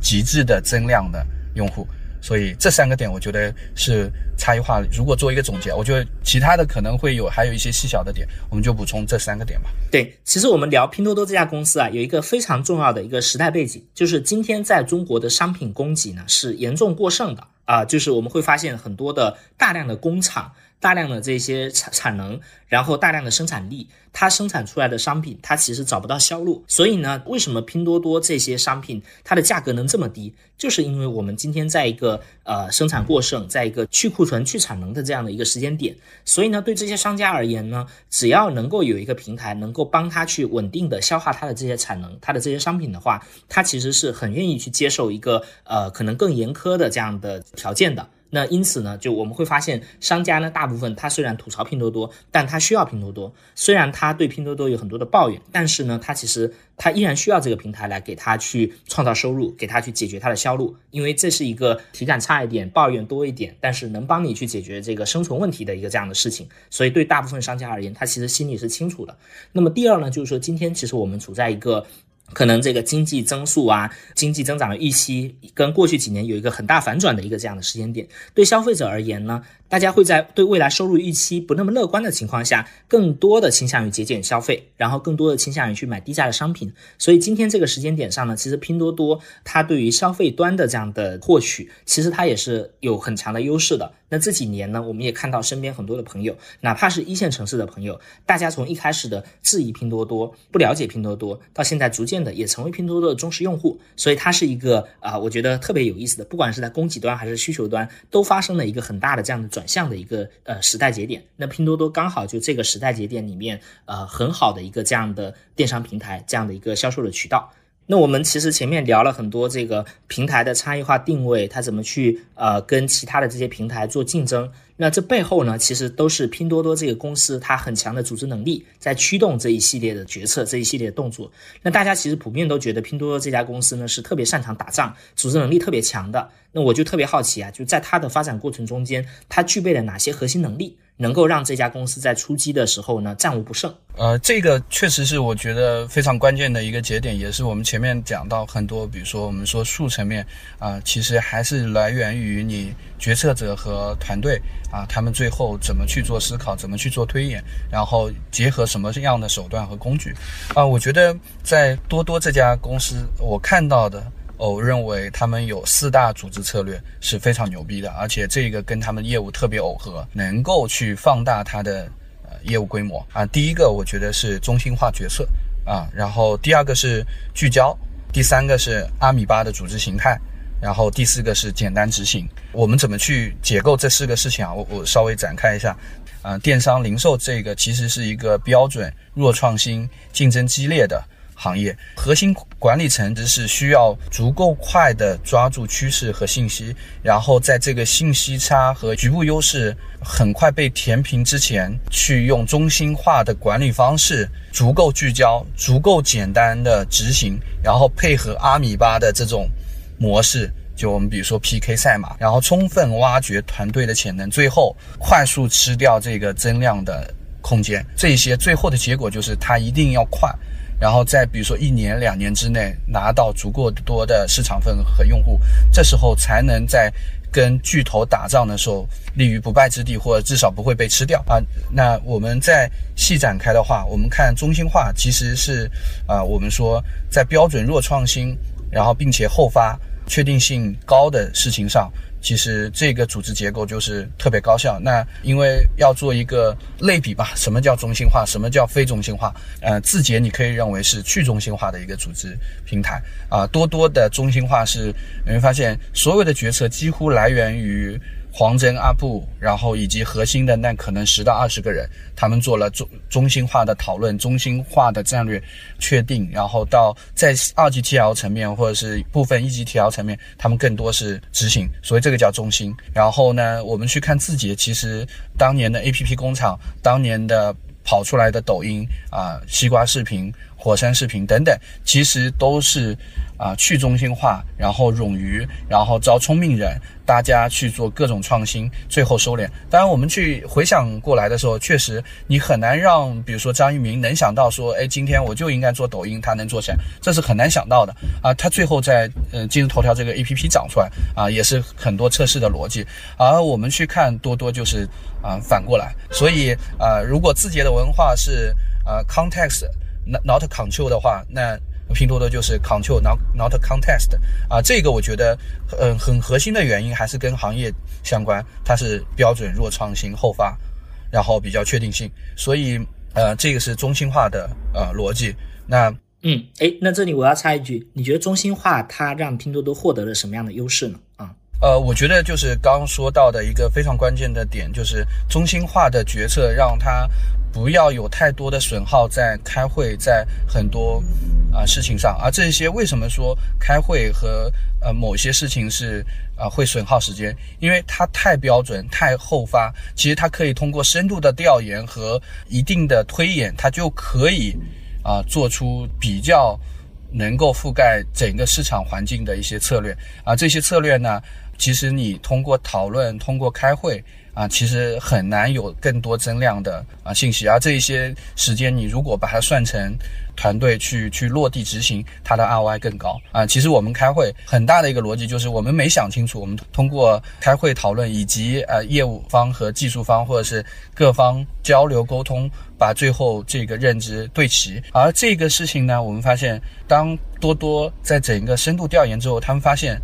极致的增量的用户。所以这三个点，我觉得是差异化。如果做一个总结，我觉得其他的可能会有还有一些细小的点，我们就补充这三个点吧。对，其实我们聊拼多多这家公司啊，有一个非常重要的一个时代背景，就是今天在中国的商品供给呢是严重过剩的啊，就是我们会发现很多的大量的工厂。大量的这些产产能，然后大量的生产力，它生产出来的商品，它其实找不到销路。所以呢，为什么拼多多这些商品它的价格能这么低？就是因为我们今天在一个呃生产过剩，在一个去库存、去产能的这样的一个时间点。所以呢，对这些商家而言呢，只要能够有一个平台能够帮他去稳定的消化他的这些产能、他的这些商品的话，他其实是很愿意去接受一个呃可能更严苛的这样的条件的。那因此呢，就我们会发现，商家呢，大部分他虽然吐槽拼多多，但他需要拼多多。虽然他对拼多多有很多的抱怨，但是呢，他其实他依然需要这个平台来给他去创造收入，给他去解决他的销路。因为这是一个体感差一点、抱怨多一点，但是能帮你去解决这个生存问题的一个这样的事情。所以对大部分商家而言，他其实心里是清楚的。那么第二呢，就是说今天其实我们处在一个。可能这个经济增速啊，经济增长的预期跟过去几年有一个很大反转的一个这样的时间点，对消费者而言呢，大家会在对未来收入预期不那么乐观的情况下，更多的倾向于节俭消费，然后更多的倾向于去买低价的商品。所以今天这个时间点上呢，其实拼多多它对于消费端的这样的获取，其实它也是有很强的优势的。那这几年呢，我们也看到身边很多的朋友，哪怕是一线城市的朋友，大家从一开始的质疑拼多多、不了解拼多多，到现在逐渐的也成为拼多多的忠实用户，所以它是一个啊，我觉得特别有意思的，不管是在供给端还是需求端，都发生了一个很大的这样的转向的一个呃时代节点。那拼多多刚好就这个时代节点里面，呃，很好的一个这样的电商平台，这样的一个销售的渠道。那我们其实前面聊了很多这个平台的差异化定位，它怎么去呃跟其他的这些平台做竞争？那这背后呢，其实都是拼多多这个公司它很强的组织能力在驱动这一系列的决策，这一系列的动作。那大家其实普遍都觉得拼多多这家公司呢是特别擅长打仗，组织能力特别强的。那我就特别好奇啊，就在它的发展过程中间，它具备了哪些核心能力？能够让这家公司在出击的时候呢战无不胜。呃，这个确实是我觉得非常关键的一个节点，也是我们前面讲到很多，比如说我们说术层面啊，其实还是来源于你决策者和团队啊，他们最后怎么去做思考，怎么去做推演，然后结合什么样的手段和工具啊。我觉得在多多这家公司，我看到的。我认为他们有四大组织策略是非常牛逼的，而且这个跟他们业务特别耦合，能够去放大它的呃业务规模啊。第一个我觉得是中心化决策啊，然后第二个是聚焦，第三个是阿米巴的组织形态，然后第四个是简单执行。我们怎么去解构这四个事情啊？我我稍微展开一下啊。电商零售这个其实是一个标准弱创新、竞争激烈的。行业核心管理层只是需要足够快的抓住趋势和信息，然后在这个信息差和局部优势很快被填平之前，去用中心化的管理方式，足够聚焦、足够简单的执行，然后配合阿米巴的这种模式，就我们比如说 PK 赛马，然后充分挖掘团队的潜能，最后快速吃掉这个增量的空间。这些最后的结果就是它一定要快。然后在比如说一年两年之内拿到足够多的市场份额和用户，这时候才能在跟巨头打仗的时候立于不败之地，或者至少不会被吃掉啊。那我们再细展开的话，我们看中心化其实是啊，我们说在标准弱创新，然后并且后发确定性高的事情上。其实这个组织结构就是特别高效。那因为要做一个类比吧，什么叫中心化，什么叫非中心化？呃，字节你可以认为是去中心化的一个组织平台啊。多多的中心化是你会发现所有的决策几乎来源于。黄峥、阿布，然后以及核心的那可能十到二十个人，他们做了中中心化的讨论、中心化的战略确定，然后到在二级 TL 层面或者是部分一级 TL 层面，他们更多是执行，所以这个叫中心。然后呢，我们去看字节，其实当年的 APP 工厂，当年的跑出来的抖音啊、西瓜视频、火山视频等等，其实都是。啊，去中心化，然后冗余，然后招聪明人，大家去做各种创新，最后收敛。当然，我们去回想过来的时候，确实你很难让，比如说张一鸣能想到说，哎，今天我就应该做抖音，他能做起来，这是很难想到的啊。他最后在呃今日头条这个 A P P 长出来啊，也是很多测试的逻辑。而我们去看多多，就是啊反过来。所以啊，如果字节的文化是啊 context not control 的话，那。拼多多就是 control not not Contest 啊，这个我觉得，嗯，很核心的原因还是跟行业相关，它是标准弱创新后发，然后比较确定性，所以呃，这个是中心化的呃逻辑。那嗯，哎，那这里我要插一句，你觉得中心化它让拼多多获得了什么样的优势呢？啊？呃，我觉得就是刚说到的一个非常关键的点，就是中心化的决策让它不要有太多的损耗在开会，在很多啊事情上。而这些为什么说开会和呃某些事情是啊会损耗时间？因为它太标准、太后发，其实它可以通过深度的调研和一定的推演，它就可以啊做出比较能够覆盖整个市场环境的一些策略啊。这些策略呢？其实你通过讨论、通过开会啊，其实很难有更多增量的啊信息。而这一些时间，你如果把它算成团队去去落地执行，它的 ROI 更高啊。其实我们开会很大的一个逻辑就是，我们没想清楚，我们通过开会讨论以及呃业务方和技术方或者是各方交流沟通，把最后这个认知对齐。而这个事情呢，我们发现，当多多在整个深度调研之后，他们发现，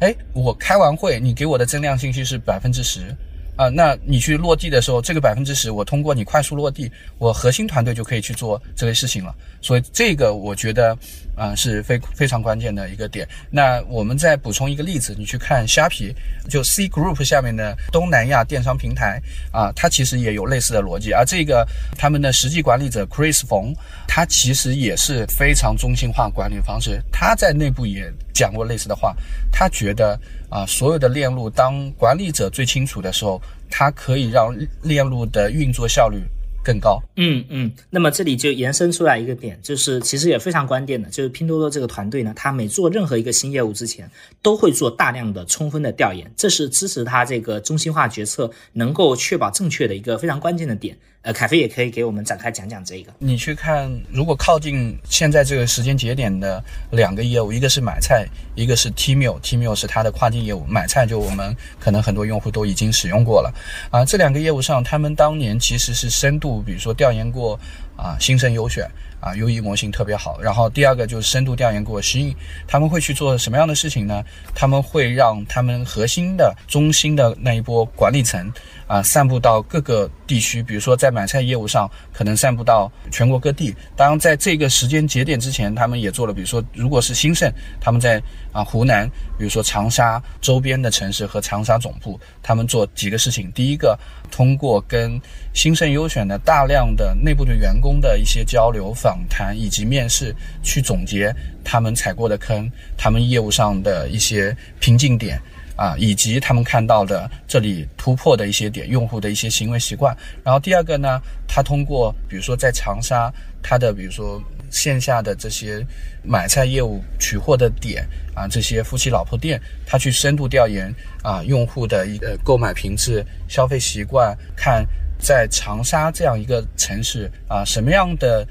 哎，我开完会，你给我的增量信息是百分之十。啊，那你去落地的时候，这个百分之十，我通过你快速落地，我核心团队就可以去做这个事情了。所以这个我觉得啊是非非常关键的一个点。那我们再补充一个例子，你去看虾皮，就 C Group 下面的东南亚电商平台啊，它其实也有类似的逻辑。而这个他们的实际管理者 Chris 冯，他其实也是非常中心化管理方式，他在内部也讲过类似的话，他觉得。啊，所有的链路，当管理者最清楚的时候，它可以让链路的运作效率更高。嗯嗯，那么这里就延伸出来一个点，就是其实也非常关键的，就是拼多多这个团队呢，他每做任何一个新业务之前，都会做大量的充分的调研，这是支持他这个中心化决策能够确保正确的一个非常关键的点。呃，凯飞也可以给我们展开讲讲这个。你去看，如果靠近现在这个时间节点的两个业务，一个是买菜，一个是 Tmall，Tmall 是它的跨境业务，买菜就我们可能很多用户都已经使用过了。啊，这两个业务上，他们当年其实是深度，比如说调研过啊，新生优选。啊优异模型特别好。然后第二个就是深度调研过，新他们会去做什么样的事情呢？他们会让他们核心的中心的那一波管理层啊，散布到各个地区。比如说在买菜业务上，可能散布到全国各地。当然，在这个时间节点之前，他们也做了，比如说如果是兴盛，他们在啊湖南，比如说长沙周边的城市和长沙总部，他们做几个事情。第一个，通过跟兴盛优选的大量的内部的员工的一些交流访谈以及面试，去总结他们踩过的坑，他们业务上的一些瓶颈点啊，以及他们看到的这里突破的一些点，用户的一些行为习惯。然后第二个呢，他通过比如说在长沙，他的比如说线下的这些买菜业务取货的点啊，这些夫妻老婆店，他去深度调研啊用户的一个购买频次、消费习惯，看。在长沙这样一个城市啊，什么样的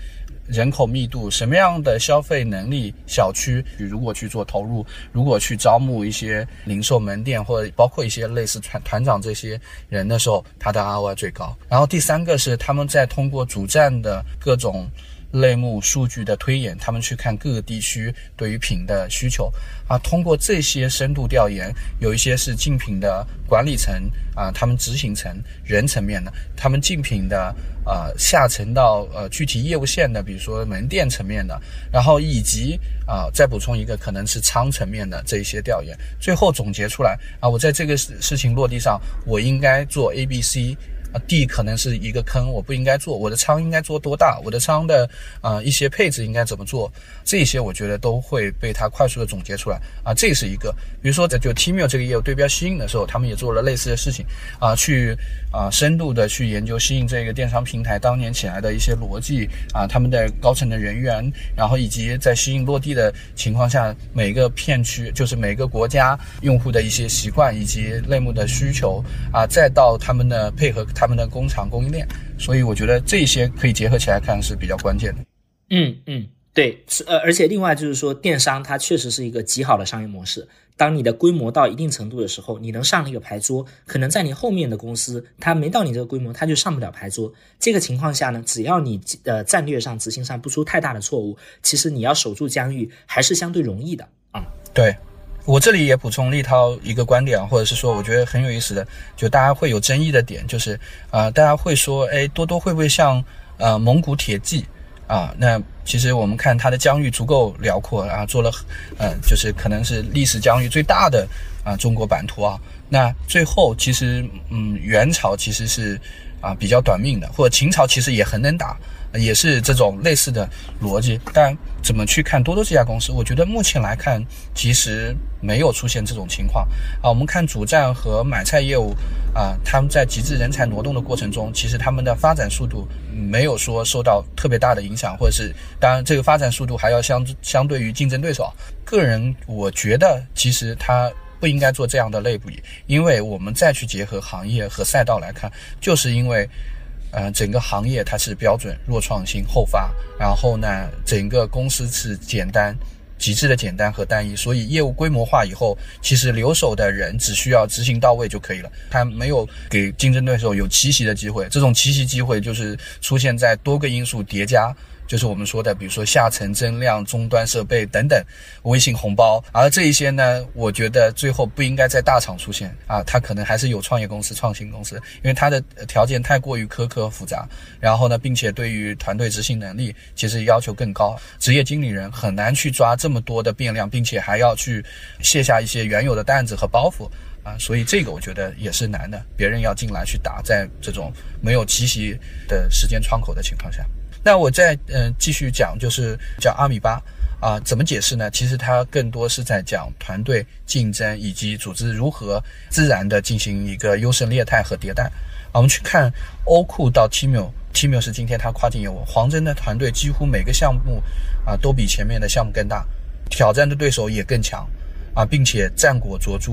人口密度，什么样的消费能力小区，如果去做投入，如果去招募一些零售门店或者包括一些类似团团长这些人的时候，他的 ROI 最高。然后第三个是他们在通过主站的各种。类目数据的推演，他们去看各个地区对于品的需求啊，通过这些深度调研，有一些是竞品的管理层啊，他们执行层人层面的，他们竞品的呃下沉到呃具体业务线的，比如说门店层面的，然后以及啊再补充一个可能是仓层面的这一些调研，最后总结出来啊，我在这个事事情落地上，我应该做 A、B、C。啊地可能是一个坑，我不应该做。我的仓应该做多大？我的仓的啊一些配置应该怎么做？这些我觉得都会被他快速的总结出来啊。这是一个，比如说在就 Tmall 这个业务对标吸引的时候，他们也做了类似的事情啊，去啊深度的去研究吸引这个电商平台当年起来的一些逻辑啊，他们的高层的人员，然后以及在吸引落地的情况下，每个片区就是每个国家用户的一些习惯以及类目的需求啊，再到他们的配合。他们的工厂供应链，所以我觉得这些可以结合起来看是比较关键的。嗯嗯，对，是呃，而且另外就是说，电商它确实是一个极好的商业模式。当你的规模到一定程度的时候，你能上那个牌桌，可能在你后面的公司，它没到你这个规模，它就上不了牌桌。这个情况下呢，只要你呃战略上执行上不出太大的错误，其实你要守住疆域还是相对容易的啊。对。我这里也补充立涛一个观点，或者是说我觉得很有意思的，就大家会有争议的点，就是啊，大家会说，哎，多多会不会像呃蒙古铁骑啊？那其实我们看它的疆域足够辽阔然啊，做了，呃，就是可能是历史疆域最大的啊中国版图啊。那最后其实，嗯，元朝其实是啊比较短命的，或者秦朝其实也很能打。也是这种类似的逻辑，但怎么去看多多这家公司？我觉得目前来看，其实没有出现这种情况啊。我们看主站和买菜业务啊，他们在极致人才挪动的过程中，其实他们的发展速度没有说受到特别大的影响，或者是当然这个发展速度还要相相对于竞争对手。个人我觉得，其实它不应该做这样的类比，因为我们再去结合行业和赛道来看，就是因为，呃，整个行业它是标准弱创新后发，然后呢，整个公司是简单。极致的简单和单一，所以业务规模化以后，其实留守的人只需要执行到位就可以了。他没有给竞争对手有奇袭的机会，这种奇袭机会就是出现在多个因素叠加。就是我们说的，比如说下沉增量、终端设备等等，微信红包，而这一些呢，我觉得最后不应该在大厂出现啊，它可能还是有创业公司、创新公司，因为它的条件太过于苛刻复杂，然后呢，并且对于团队执行能力其实要求更高，职业经理人很难去抓这么多的变量，并且还要去卸下一些原有的担子和包袱啊，所以这个我觉得也是难的，别人要进来去打，在这种没有奇袭的时间窗口的情况下。那我再嗯继续讲，就是讲阿米巴啊，怎么解释呢？其实它更多是在讲团队竞争以及组织如何自然的进行一个优胜劣汰和迭代。我们去看欧库到 Tmall，Tmall 是今天它跨境业务，黄峥的团队几乎每个项目啊都比前面的项目更大，挑战的对手也更强啊，并且战果卓著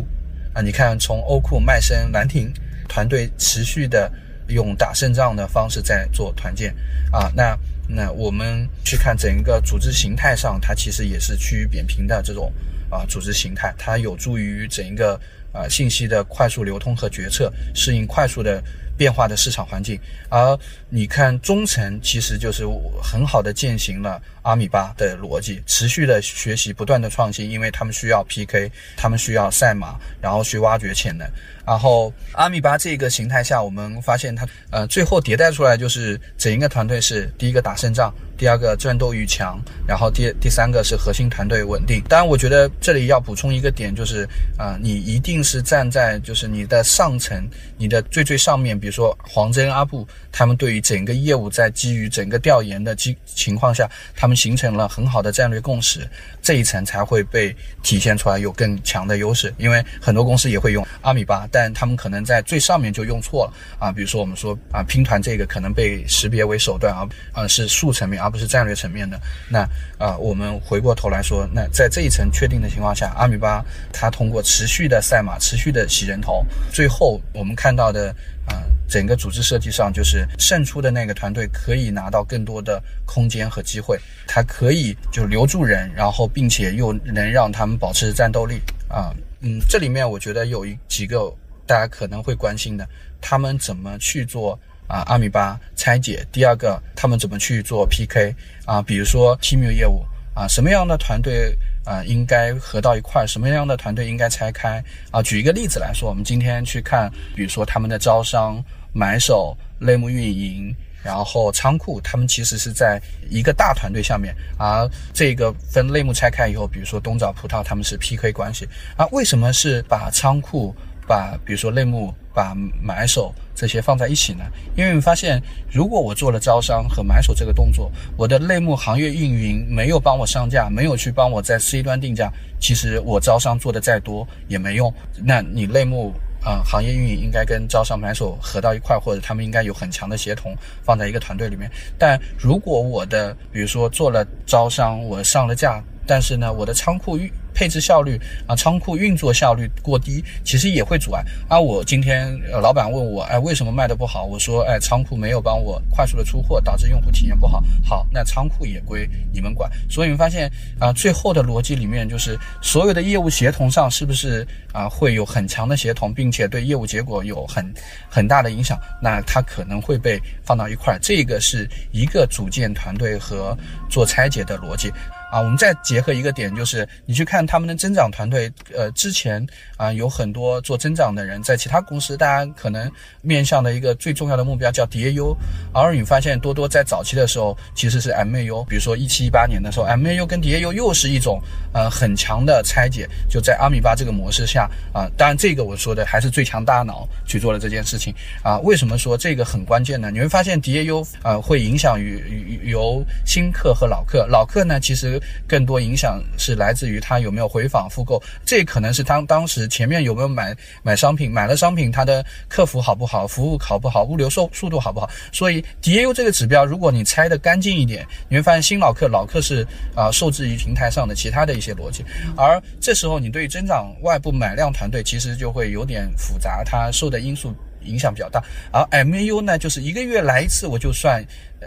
啊。你看，从欧库、麦森、兰亭团队持续的。用打胜仗的方式在做团建啊，那那我们去看整一个组织形态上，它其实也是趋于扁平的这种啊组织形态，它有助于整一个啊信息的快速流通和决策，适应快速的变化的市场环境。而你看中层其实就是很好的践行了阿米巴的逻辑，持续的学习，不断的创新，因为他们需要 PK，他们需要赛马，然后去挖掘潜能。然后阿米巴这个形态下，我们发现它呃最后迭代出来就是整一个团队是第一个打胜仗，第二个战斗欲强，然后第第三个是核心团队稳定。当然，我觉得这里要补充一个点，就是啊，你一定是站在就是你的上层，你的最最上面，比如说黄峥、阿布，他们对于整个业务在基于整个调研的基情况下，他们形成了很好的战略共识，这一层才会被体现出来有更强的优势。因为很多公司也会用阿米巴，但他们可能在最上面就用错了啊，比如说我们说啊拼团这个可能被识别为手段啊，啊是术层面而不是战略层面的。那啊我们回过头来说，那在这一层确定的情况下，阿米巴它通过持续的赛马、持续的洗人头，最后我们看到的啊整个组织设计上就是胜出的那个团队可以拿到更多的空间和机会，它可以就留住人，然后并且又能让他们保持战斗力啊。嗯，这里面我觉得有一几个。大家可能会关心的，他们怎么去做啊阿米巴拆解？第二个，他们怎么去做 PK 啊？比如说 team 业务啊，什么样的团队啊应该合到一块？什么样的团队应该拆开啊？举一个例子来说，我们今天去看，比如说他们的招商、买手、类目运营，然后仓库，他们其实是在一个大团队下面，而这个分类目拆开以后，比如说冬枣葡萄，他们是 PK 关系啊？为什么是把仓库？把比如说类目、把买手这些放在一起呢？因为你发现，如果我做了招商和买手这个动作，我的类目行业运营没有帮我上架，没有去帮我在 C 端定价，其实我招商做的再多也没用。那你类目啊，行业运营应该跟招商买手合到一块，或者他们应该有很强的协同，放在一个团队里面。但如果我的比如说做了招商，我上了架，但是呢，我的仓库运配置效率啊，仓库运作效率过低，其实也会阻碍。啊，我今天，老板问我，哎，为什么卖的不好？我说，哎，仓库没有帮我快速的出货，导致用户体验不好。好，那仓库也归你们管。所以你们发现啊，最后的逻辑里面就是所有的业务协同上是不是啊会有很强的协同，并且对业务结果有很很大的影响？那它可能会被放到一块儿。这个是一个组建团队和做拆解的逻辑。啊，我们再结合一个点，就是你去看他们的增长团队，呃，之前啊有很多做增长的人，在其他公司，大家可能面向的一个最重要的目标叫 DAU，而你发现多多在早期的时候其实是 MAU，比如说一七一八年的时候，MAU 跟 DAU 又是一种呃很强的拆解，就在阿米巴这个模式下啊，当然这个我说的还是最强大脑去做了这件事情啊，为什么说这个很关键呢？你会发现 DAU 啊会影响于由新客和老客，老客呢其实。更多影响是来自于他有没有回访复购，这可能是当当时前面有没有买买商品，买了商品它的客服好不好，服务好不好，物流速速度好不好。所以 DAU 这个指标，如果你拆的干净一点，你会发现新老客老客是啊受制于平台上的其他的一些逻辑，而这时候你对增长外部买量团队其实就会有点复杂，它受的因素。影响比较大，而 MAU 呢，就是一个月来一次我就算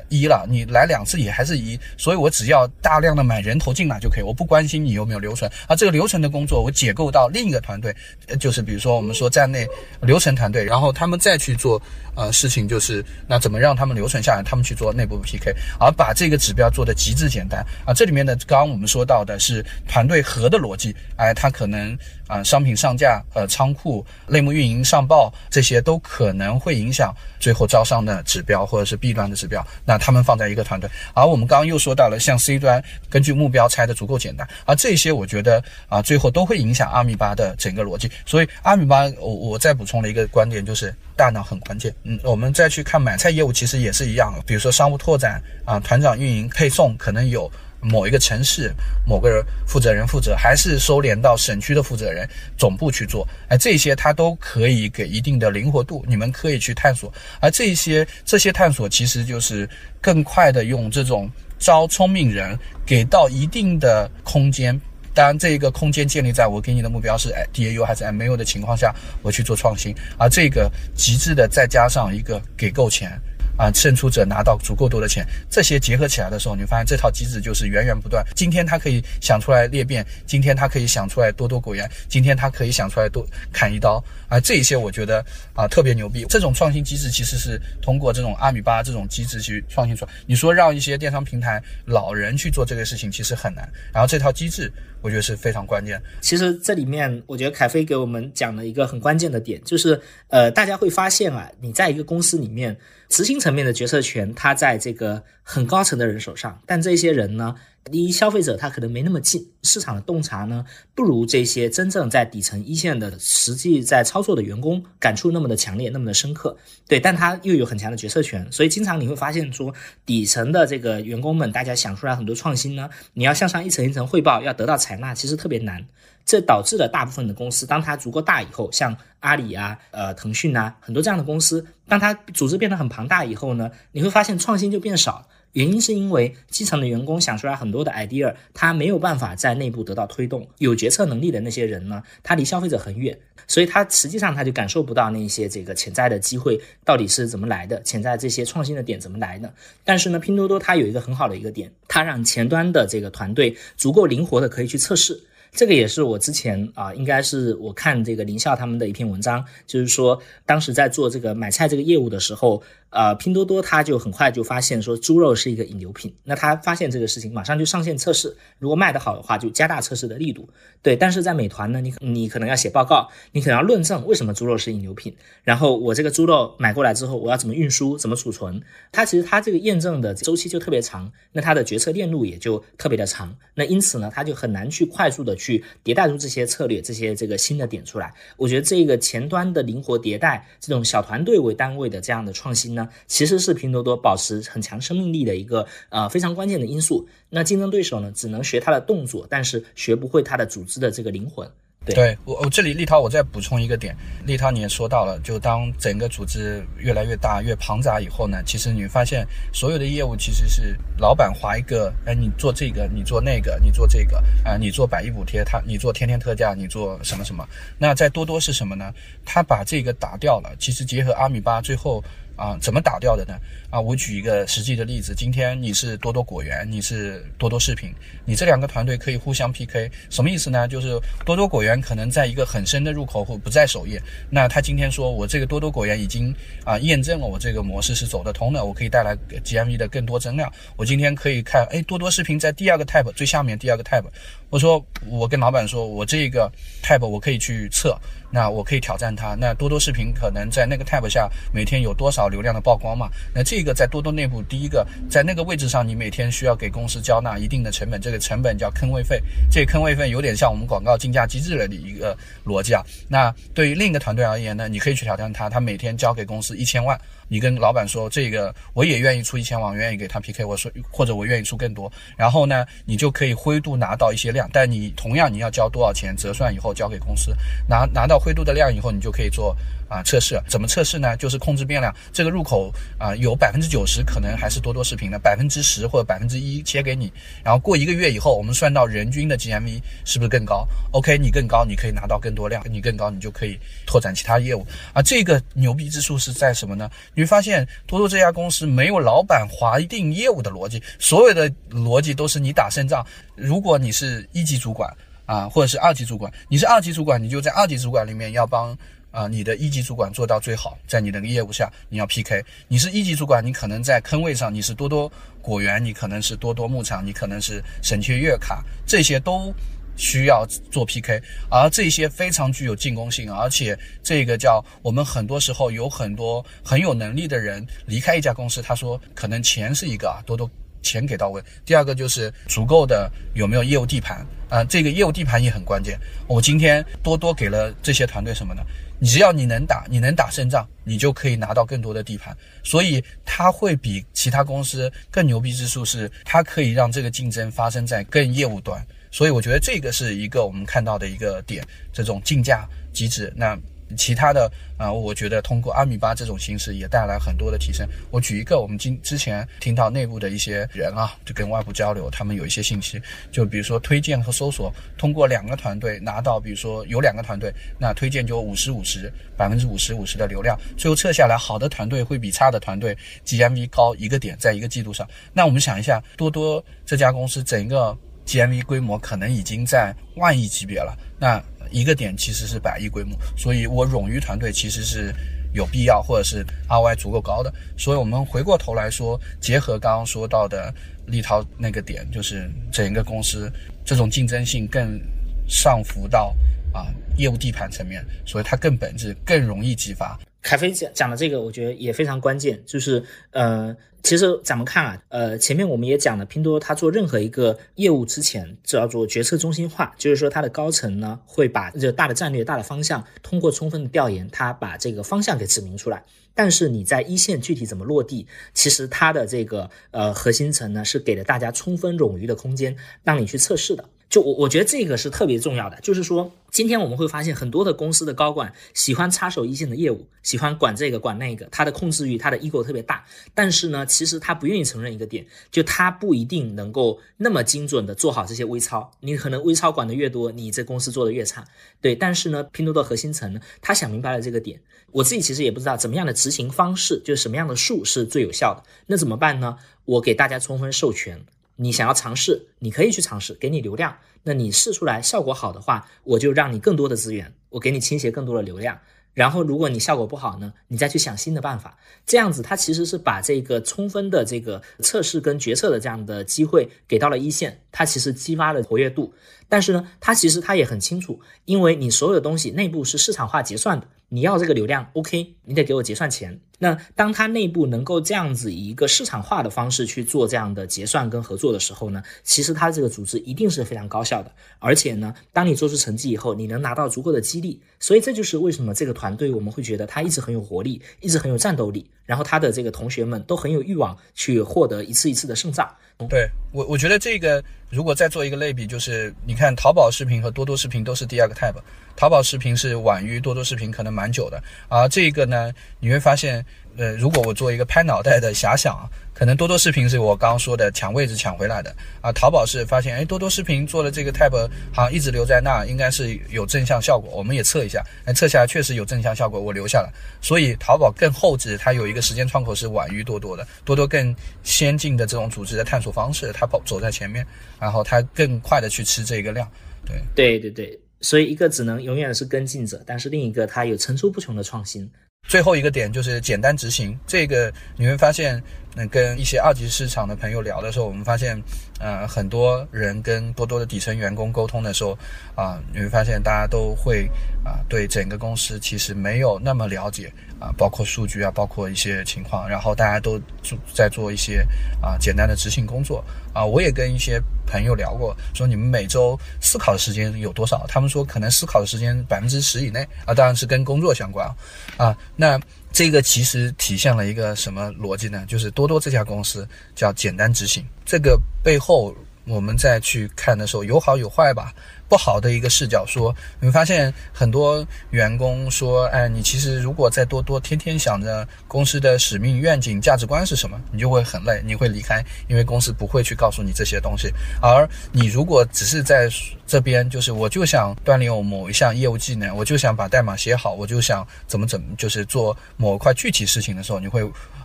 一了，你来两次也还是一，所以我只要大量的买人头进来就可以，我不关心你有没有留存，而这个流程的工作我解构到另一个团队，就是比如说我们说站内流程团队，然后他们再去做呃事情，就是那怎么让他们留存下来，他们去做内部 PK，而把这个指标做的极致简单。啊，这里面呢，刚刚我们说到的是团队和的逻辑，哎，它可能啊商品上架、呃仓库、类目运营上报这些都。可能会影响最后招商的指标或者是 B 端的指标，那他们放在一个团队。而我们刚刚又说到了，像 C 端根据目标拆的足够简单，而这些我觉得啊，最后都会影响阿米巴的整个逻辑。所以阿米巴，我我再补充了一个观点，就是大脑很关键。嗯，我们再去看买菜业务，其实也是一样，比如说商务拓展啊，团长运营配送可能有。某一个城市某个负责人负责，还是收敛到省区的负责人总部去做，哎，这些他都可以给一定的灵活度，你们可以去探索。而这些这些探索，其实就是更快的用这种招聪明人，给到一定的空间。当然，这一个空间建立在我给你的目标是哎 DAU 还是 MAU 的情况下，我去做创新。而这个极致的再加上一个给够钱。啊，胜出者拿到足够多的钱，这些结合起来的时候，你发现这套机制就是源源不断。今天他可以想出来裂变，今天他可以想出来多多果园，今天他可以想出来多砍一刀啊，这一些我觉得啊特别牛逼。这种创新机制其实是通过这种阿米巴这种机制去创新出来。你说让一些电商平台老人去做这个事情，其实很难。然后这套机制。我觉得是非常关键。其实这里面，我觉得凯飞给我们讲了一个很关键的点，就是呃，大家会发现啊，你在一个公司里面，执行层面的决策权，它在这个很高层的人手上，但这些人呢？离消费者他可能没那么近，市场的洞察呢不如这些真正在底层一线的实际在操作的员工感触那么的强烈，那么的深刻。对，但他又有很强的决策权，所以经常你会发现说底层的这个员工们，大家想出来很多创新呢，你要向上一层一层汇报，要得到采纳，其实特别难。这导致了大部分的公司，当它足够大以后，像阿里啊、呃腾讯啊，很多这样的公司，当它组织变得很庞大以后呢，你会发现创新就变少。原因是因为基层的员工想出来很多的 idea，他没有办法在内部得到推动。有决策能力的那些人呢，他离消费者很远，所以他实际上他就感受不到那些这个潜在的机会到底是怎么来的，潜在这些创新的点怎么来的。但是呢，拼多多它有一个很好的一个点，它让前端的这个团队足够灵活的可以去测试。这个也是我之前啊，应该是我看这个林校他们的一篇文章，就是说当时在做这个买菜这个业务的时候，呃，拼多多它就很快就发现说猪肉是一个引流品，那它发现这个事情，马上就上线测试，如果卖得好的话，就加大测试的力度。对，但是在美团呢，你你可能要写报告，你可能要论证为什么猪肉是引流品，然后我这个猪肉买过来之后，我要怎么运输，怎么储存，它其实它这个验证的周期就特别长，那它的决策链路也就特别的长，那因此呢，它就很难去快速的。去迭代出这些策略，这些这个新的点出来，我觉得这个前端的灵活迭代，这种小团队为单位的这样的创新呢，其实是拼多多保持很强生命力的一个呃非常关键的因素。那竞争对手呢，只能学它的动作，但是学不会它的组织的这个灵魂。对我，我这里立涛，我再补充一个点。立涛，你也说到了，就当整个组织越来越大、越庞杂以后呢，其实你发现所有的业务其实是老板划一个，哎，你做这个，你做那个，你做这个，啊，你做百亿补贴，他你做天天特价，你做什么什么。那在多多是什么呢？他把这个打掉了。其实结合阿米巴，最后。啊，怎么打掉的呢？啊，我举一个实际的例子。今天你是多多果园，你是多多视频，你这两个团队可以互相 PK，什么意思呢？就是多多果园可能在一个很深的入口或不在首页，那他今天说我这个多多果园已经啊验证了我这个模式是走得通的，我可以带来 GMV 的更多增量。我今天可以看，哎，多多视频在第二个 tab 最下面第二个 tab，我说我跟老板说我这个 tab 我可以去测，那我可以挑战它。那多多视频可能在那个 tab 下每天有多少？流量的曝光嘛。那这个在多多内部，第一个在那个位置上，你每天需要给公司交纳一定的成本，这个成本叫坑位费。这坑位费有点像我们广告竞价机制的一个逻辑啊。那对于另一个团队而言呢，你可以去挑战他，他每天交给公司一千万。你跟老板说这个，我也愿意出一千万，愿意给他 PK。我说或者我愿意出更多，然后呢，你就可以灰度拿到一些量，但你同样你要交多少钱折算以后交给公司，拿拿到灰度的量以后，你就可以做。啊，测试怎么测试呢？就是控制变量，这个入口啊，有百分之九十可能还是多多视频的，百分之十或者百分之一切给你，然后过一个月以后，我们算到人均的 GMV 是不是更高？OK，你更高，你可以拿到更多量，你更高，你就可以拓展其他业务。啊，这个牛逼之处是在什么呢？你会发现多多这家公司没有老板划定业务的逻辑，所有的逻辑都是你打胜仗。如果你是一级主管啊，或者是二级主管，你是二级主管，你就在二级主管里面要帮。啊，你的一级主管做到最好，在你的业务下，你要 PK。你是一级主管，你可能在坑位上，你是多多果园，你可能是多多牧场，你可能是省切月卡，这些都需要做 PK。而这些非常具有进攻性，而且这个叫我们很多时候有很多很有能力的人离开一家公司，他说可能钱是一个啊，多多钱给到位。第二个就是足够的有没有业务地盘啊，这个业务地盘也很关键。我今天多多给了这些团队什么呢？你只要你能打，你能打胜仗，你就可以拿到更多的地盘。所以它会比其他公司更牛逼之处是，它可以让这个竞争发生在更业务端。所以我觉得这个是一个我们看到的一个点，这种竞价机制。那。其他的啊，我觉得通过阿米巴这种形式也带来很多的提升。我举一个，我们今之前听到内部的一些人啊，就跟外部交流，他们有一些信息，就比如说推荐和搜索，通过两个团队拿到，比如说有两个团队，那推荐就五十五十，百分之五十五十的流量，最后测下来，好的团队会比差的团队 GMV 高一个点，在一个季度上。那我们想一下，多多这家公司整个 GMV 规模可能已经在万亿级别了，那。一个点其实是百亿规模，所以我冗余团队其实是有必要，或者是 ROI 足够高的。所以我们回过头来说，结合刚刚说到的立涛那个点，就是整个公司这种竞争性更上浮到啊业务地盘层面，所以它更本质，更容易激发。凯飞讲讲的这个，我觉得也非常关键，就是呃。其实咱们看啊，呃，前面我们也讲了，拼多多它做任何一个业务之前，叫做决策中心化，就是说它的高层呢会把这大的战略、大的方向，通过充分的调研，它把这个方向给指明出来。但是你在一线具体怎么落地，其实它的这个呃核心层呢是给了大家充分冗余的空间，让你去测试的。就我我觉得这个是特别重要的，就是说。今天我们会发现很多的公司的高管喜欢插手一线的业务，喜欢管这个管那个，他的控制欲、他的 ego 特别大。但是呢，其实他不愿意承认一个点，就他不一定能够那么精准的做好这些微操。你可能微操管的越多，你这公司做的越差。对，但是呢，拼多多核心层呢，他想明白了这个点。我自己其实也不知道怎么样的执行方式，就是什么样的数是最有效的。那怎么办呢？我给大家充分授权。你想要尝试，你可以去尝试，给你流量。那你试出来效果好的话，我就让你更多的资源，我给你倾斜更多的流量。然后如果你效果不好呢，你再去想新的办法。这样子，它其实是把这个充分的这个测试跟决策的这样的机会给到了一线，它其实激发了活跃度。但是呢，它其实它也很清楚，因为你所有的东西内部是市场化结算的。你要这个流量，OK，你得给我结算钱。那当他内部能够这样子以一个市场化的方式去做这样的结算跟合作的时候呢，其实他这个组织一定是非常高效的。而且呢，当你做出成绩以后，你能拿到足够的激励。所以这就是为什么这个团队我们会觉得他一直很有活力，一直很有战斗力。然后他的这个同学们都很有欲望去获得一次一次的胜仗。对我，我觉得这个如果再做一个类比，就是你看淘宝视频和多多视频都是第二个 type，。淘宝视频是晚于多多视频，可能蛮久的。而这个呢，你会发现，呃，如果我做一个拍脑袋的遐想啊，可能多多视频是我刚刚说的抢位置抢回来的啊。淘宝是发现，哎，多多视频做的这个 tab 好像一直留在那儿，应该是有正向效果。我们也测一下，哎，测下来确实有正向效果，我留下了。所以淘宝更后置，它有一个时间窗口是晚于多多的。多多更先进的这种组织的探索方式，它跑走在前面，然后它更快的去吃这个量。对，对对对。所以一个只能永远是跟进者，但是另一个它有层出不穷的创新。最后一个点就是简单执行，这个你会发现嗯跟一些二级市场的朋友聊的时候，我们发现，呃，很多人跟多多的底层员工沟通的时候，啊，你会发现大家都会啊，对整个公司其实没有那么了解啊，包括数据啊，包括一些情况，然后大家都做在做一些啊简单的执行工作啊。我也跟一些朋友聊过，说你们每周思考的时间有多少？他们说可能思考的时间百分之十以内啊，当然是跟工作相关啊。那这个其实体现了一个什么逻辑呢？就是多多这家公司叫简单执行。这个背后，我们再去看的时候，有好有坏吧。不好的一个视角说，你会发现很多员工说：“哎，你其实如果在多多天天想着公司的使命、愿景、价值观是什么，你就会很累，你会离开，因为公司不会去告诉你这些东西。而你如果只是在这边，就是我就想锻炼我某一项业务技能，我就想把代码写好，我就想怎么怎么，就是做某一块具体事情的时候，你会。”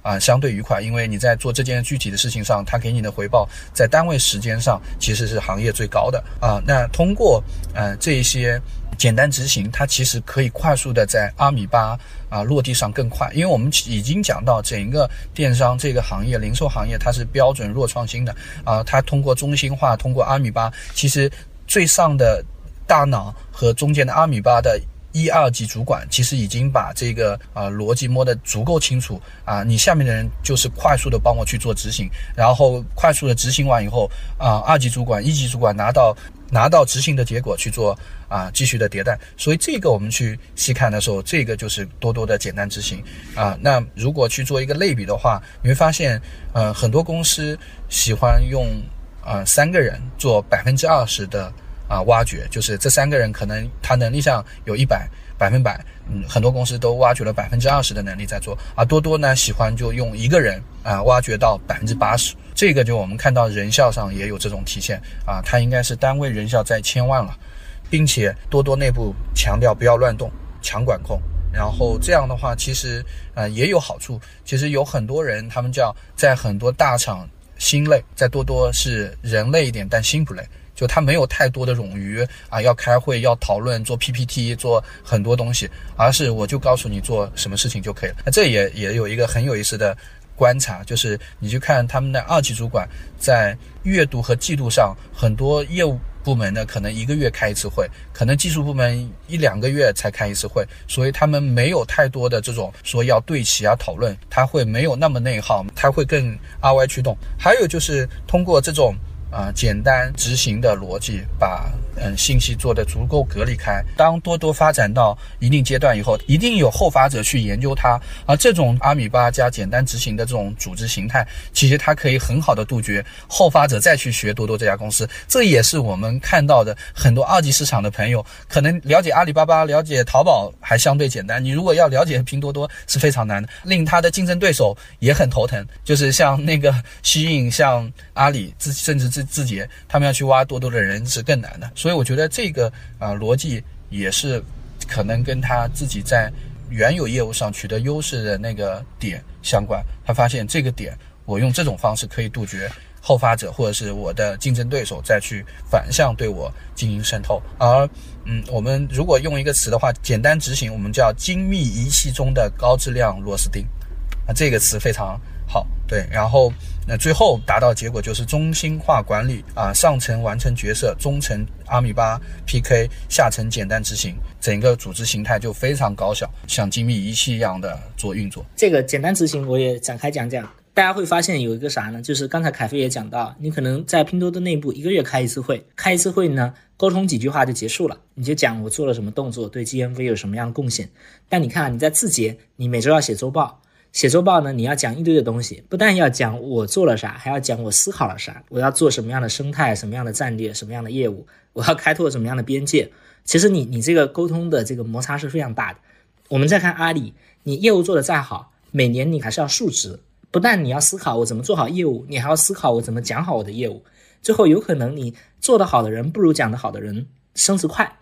啊，相对愉快，因为你在做这件具体的事情上，他给你的回报在单位时间上其实是行业最高的啊。那通过呃这一些简单执行，它其实可以快速的在阿米巴啊落地上更快，因为我们已经讲到整个电商这个行业，零售行业它是标准弱创新的啊。它通过中心化，通过阿米巴，其实最上的大脑和中间的阿米巴的。一二级主管其实已经把这个啊逻辑摸得足够清楚啊，你下面的人就是快速的帮我去做执行，然后快速的执行完以后啊，二级主管、一级主管拿到拿到执行的结果去做啊继续的迭代，所以这个我们去细看的时候，这个就是多多的简单执行啊。那如果去做一个类比的话，你会发现呃很多公司喜欢用啊三个人做百分之二十的。啊，挖掘就是这三个人可能他能力上有一百百分百，嗯，很多公司都挖掘了百分之二十的能力在做，而多多呢喜欢就用一个人啊挖掘到百分之八十，这个就我们看到人效上也有这种体现啊，它应该是单位人效在千万了，并且多多内部强调不要乱动，强管控，然后这样的话其实啊也有好处，其实有很多人他们叫在很多大厂心累，再多多是人累一点，但心不累。就他没有太多的冗余啊，要开会、要讨论、做 PPT、做很多东西，而是我就告诉你做什么事情就可以了。那这也也有一个很有意思的观察，就是你去看他们的二级主管在月度和季度上，很多业务部门呢可能一个月开一次会，可能技术部门一两个月才开一次会，所以他们没有太多的这种说要对齐啊讨论，他会没有那么内耗，他会更 RY 驱动。还有就是通过这种。啊，简单执行的逻辑，把嗯信息做得足够隔离开。当多多发展到一定阶段以后，一定有后发者去研究它。而这种阿米巴加简单执行的这种组织形态，其实它可以很好的杜绝后发者再去学多多这家公司。这也是我们看到的很多二级市场的朋友，可能了解阿里巴巴、了解淘宝还相对简单。你如果要了解拼多多是非常难的，令他的竞争对手也很头疼。就是像那个西印、像阿里自，甚至。自字节，他们要去挖多多的人是更难的，所以我觉得这个啊逻辑也是可能跟他自己在原有业务上取得优势的那个点相关。他发现这个点，我用这种方式可以杜绝后发者或者是我的竞争对手再去反向对我进行渗透。而嗯，我们如果用一个词的话，简单执行，我们叫精密仪器中的高质量螺丝钉啊，这个词非常好。对，然后。那最后达到结果就是中心化管理啊，上层完成角色，中层阿米巴 PK，下层简单执行，整个组织形态就非常高效，像精密仪器一样的做运作。这个简单执行我也展开讲讲，大家会发现有一个啥呢？就是刚才凯飞也讲到，你可能在拼多多内部一个月开一次会，开一次会呢，沟通几句话就结束了，你就讲我做了什么动作，对 GMV 有什么样的贡献。但你看你在字节，你每周要写周报。写周报呢，你要讲一堆的东西，不但要讲我做了啥，还要讲我思考了啥，我要做什么样的生态，什么样的战略，什么样的业务，我要开拓什么样的边界。其实你你这个沟通的这个摩擦是非常大的。我们再看阿里，你业务做的再好，每年你还是要述职，不但你要思考我怎么做好业务，你还要思考我怎么讲好我的业务。最后有可能你做得好的人不如讲得好的人升职快。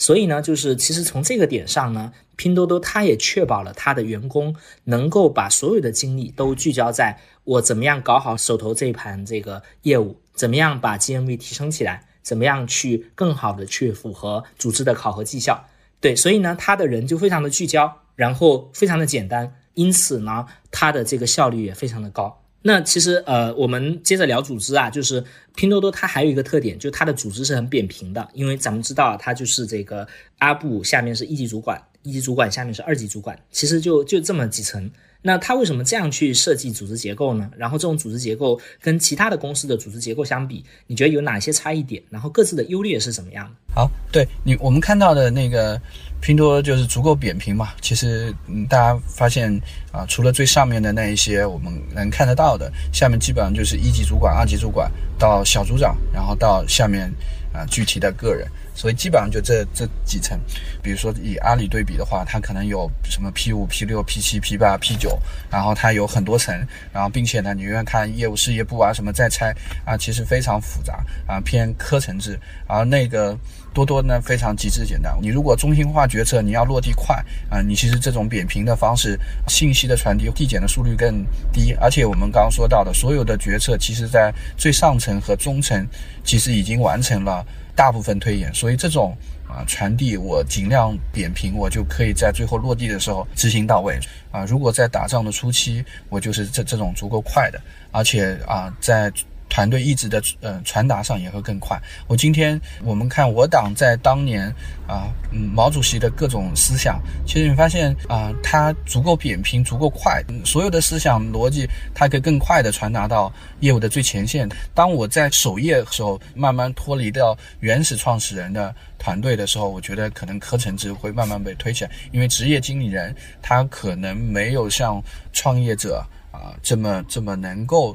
所以呢，就是其实从这个点上呢，拼多多它也确保了它的员工能够把所有的精力都聚焦在我怎么样搞好手头这一盘这个业务，怎么样把 GMV 提升起来，怎么样去更好的去符合组织的考核绩效。对，所以呢，他的人就非常的聚焦，然后非常的简单，因此呢，他的这个效率也非常的高。那其实呃，我们接着聊组织啊，就是拼多多它还有一个特点，就是它的组织是很扁平的，因为咱们知道它就是这个阿布下面是一级主管，一级主管下面是二级主管，其实就就这么几层。那它为什么这样去设计组织结构呢？然后这种组织结构跟其他的公司的组织结构相比，你觉得有哪些差异点？然后各自的优劣是怎么样？好，对你我们看到的那个拼多多就是足够扁平嘛。其实嗯，大家发现啊，除了最上面的那一些我们能看得到的，下面基本上就是一级主管、二级主管到小组长，然后到下面啊具体的个人。所以基本上就这这几层，比如说以阿里对比的话，它可能有什么 P 五、P 六、P 七、P 八、P 九，然后它有很多层，然后并且呢，你愿看业务事业部啊什么再拆啊，其实非常复杂啊，偏科层制。而那个多多呢，非常极致简单。你如果中心化决策，你要落地快啊，你其实这种扁平的方式，信息的传递递减的速率更低。而且我们刚刚说到的所有的决策，其实在最上层和中层其实已经完成了。大部分推演，所以这种啊传递我尽量扁平，我就可以在最后落地的时候执行到位啊。如果在打仗的初期，我就是这这种足够快的，而且啊在。团队意志的呃传达上也会更快。我今天我们看我党在当年啊，嗯，毛主席的各种思想，其实你发现啊，他足够扁平，足够快，所有的思想逻辑，它可以更快的传达到业务的最前线。当我在首页的时候慢慢脱离掉原始创始人的团队的时候，我觉得可能科层制会慢慢被推起来，因为职业经理人他可能没有像创业者啊这么这么能够。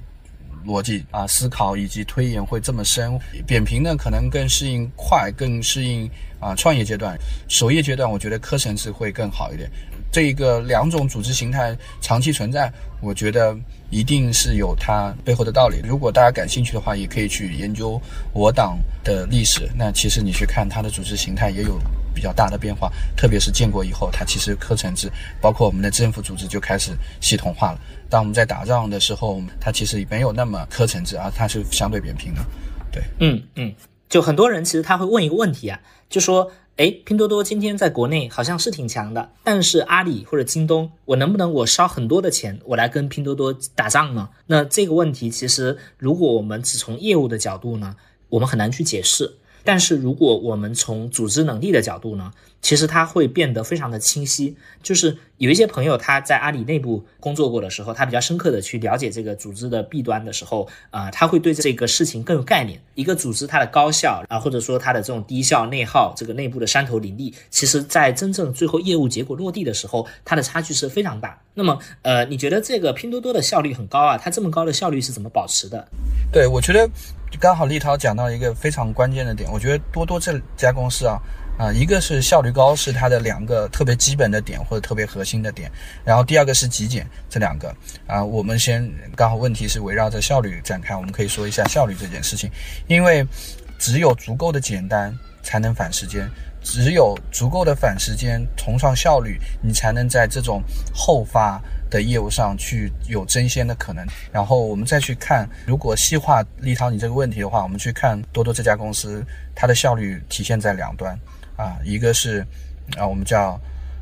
逻辑啊，思考以及推演会这么深，扁平呢可能更适应快，更适应啊创业阶段，首页阶段我觉得科层次会更好一点。这一个两种组织形态长期存在，我觉得一定是有它背后的道理。如果大家感兴趣的话，也可以去研究我党的历史。那其实你去看它的组织形态也有。比较大的变化，特别是建国以后，它其实科层制，包括我们的政府组织就开始系统化了。当我们在打仗的时候，它其实没有那么科层制，而它是相对扁平的。对，嗯嗯，就很多人其实他会问一个问题啊，就说，哎，拼多多今天在国内好像是挺强的，但是阿里或者京东，我能不能我烧很多的钱，我来跟拼多多打仗呢？那这个问题其实，如果我们只从业务的角度呢，我们很难去解释。但是如果我们从组织能力的角度呢，其实它会变得非常的清晰。就是有一些朋友他在阿里内部工作过的时候，他比较深刻的去了解这个组织的弊端的时候，啊，他会对这个事情更有概念。一个组织它的高效啊，或者说它的这种低效内耗，这个内部的山头林立，其实在真正最后业务结果落地的时候，它的差距是非常大。那么，呃，你觉得这个拼多多的效率很高啊？它这么高的效率是怎么保持的？对我觉得。刚好立涛讲到一个非常关键的点，我觉得多多这家公司啊，啊，一个是效率高，是它的两个特别基本的点或者特别核心的点，然后第二个是极简，这两个。啊，我们先刚好问题是围绕着效率展开，我们可以说一下效率这件事情，因为只有足够的简单才能反时间，只有足够的反时间，崇尚效率，你才能在这种后发。的业务上去有争先的可能，然后我们再去看，如果细化立涛你这个问题的话，我们去看多多这家公司，它的效率体现在两端，啊，一个是啊我们叫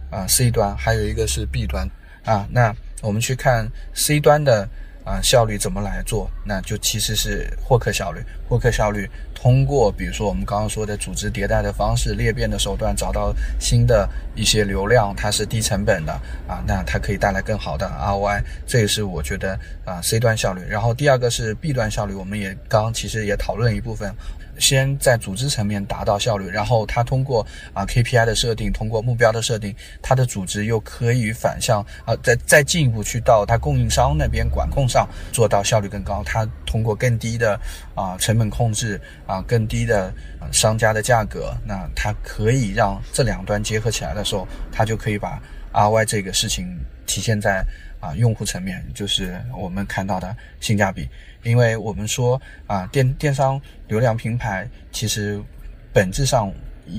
啊 C 端，还有一个是 B 端，啊，那我们去看 C 端的。啊，效率怎么来做？那就其实是获客效率。获客效率通过，比如说我们刚刚说的组织迭代的方式、裂变的手段，找到新的一些流量，它是低成本的啊，那它可以带来更好的 ROI。这也是我觉得啊 C 端效率。然后第二个是 B 端效率，我们也刚其实也讨论一部分。先在组织层面达到效率，然后它通过啊 KPI 的设定，通过目标的设定，它的组织又可以反向啊，再再进一步去到它供应商那边管控上做到效率更高。它通过更低的啊成本控制啊，更低的商家的价格，那它可以让这两端结合起来的时候，它就可以把 RY 这个事情体现在啊用户层面，就是我们看到的性价比。因为我们说啊，电电商流量平台其实本质上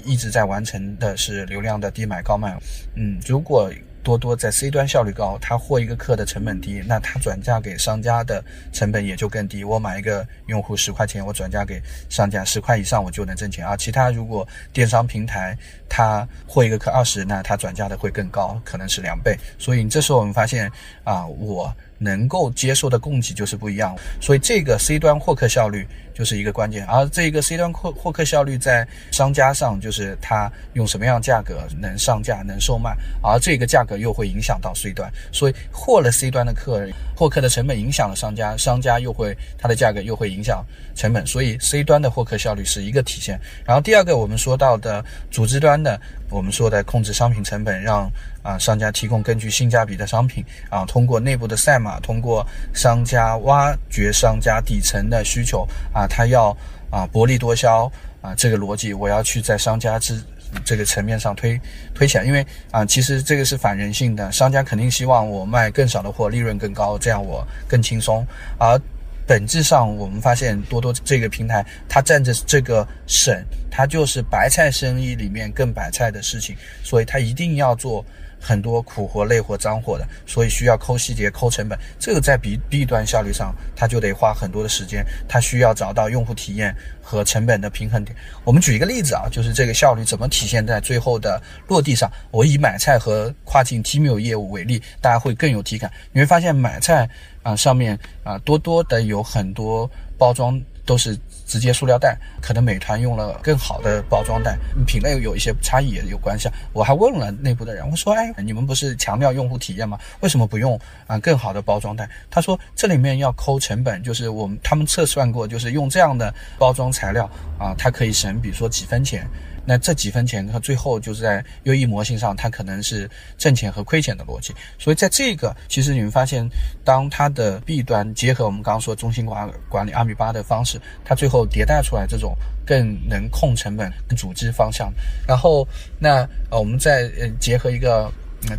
一直在完成的是流量的低买高卖。嗯，如果多多在 C 端效率高，它获一个客的成本低，那它转嫁给商家的成本也就更低。我买一个用户十块钱，我转嫁给商家十块以上，我就能挣钱。而其他如果电商平台它获一个客二十，那它转嫁的会更高，可能是两倍。所以这时候我们发现啊，我。能够接受的供给就是不一样，所以这个 C 端获客效率就是一个关键。而这个 C 端获获客效率在商家上，就是他用什么样价格能上架、能售卖，而这个价格又会影响到 C 端，所以获了 C 端的客，获客的成本影响了商家，商家又会它的价格又会影响成本，所以 C 端的获客效率是一个体现。然后第二个我们说到的组织端的，我们说的控制商品成本，让啊商家提供根据性价比的商品啊，通过内部的赛马，通过商家挖掘商家底层的需求啊，他要啊薄利多销啊这个逻辑，我要去在商家之这个层面上推推起来，因为啊其实这个是反人性的，商家肯定希望我卖更少的货，利润更高，这样我更轻松，而。本质上，我们发现多多这个平台，它占着这个省，它就是白菜生意里面更白菜的事情，所以它一定要做很多苦活、累活、脏活的，所以需要抠细节、抠成本。这个在 B B 端效率上，它就得花很多的时间，它需要找到用户体验和成本的平衡点。我们举一个例子啊，就是这个效率怎么体现在最后的落地上。我以买菜和跨境 t m i 业务为例，大家会更有体感。你会发现买菜。啊，上面啊多多的有很多包装都是直接塑料袋，可能美团用了更好的包装袋，品类有一些差异也有关系。我还问了内部的人，我说，哎，你们不是强调用户体验吗？为什么不用啊更好的包装袋？他说这里面要抠成本，就是我们他们测算过，就是用这样的包装材料啊，它可以省，比如说几分钱。那这几分钱，它最后就是在优异模型上，它可能是挣钱和亏钱的逻辑。所以在这个，其实你们发现，当它的 B 端结合我们刚刚说中心管管理阿米巴的方式，它最后迭代出来这种更能控成本、组织方向。然后，那呃，我们再呃结合一个。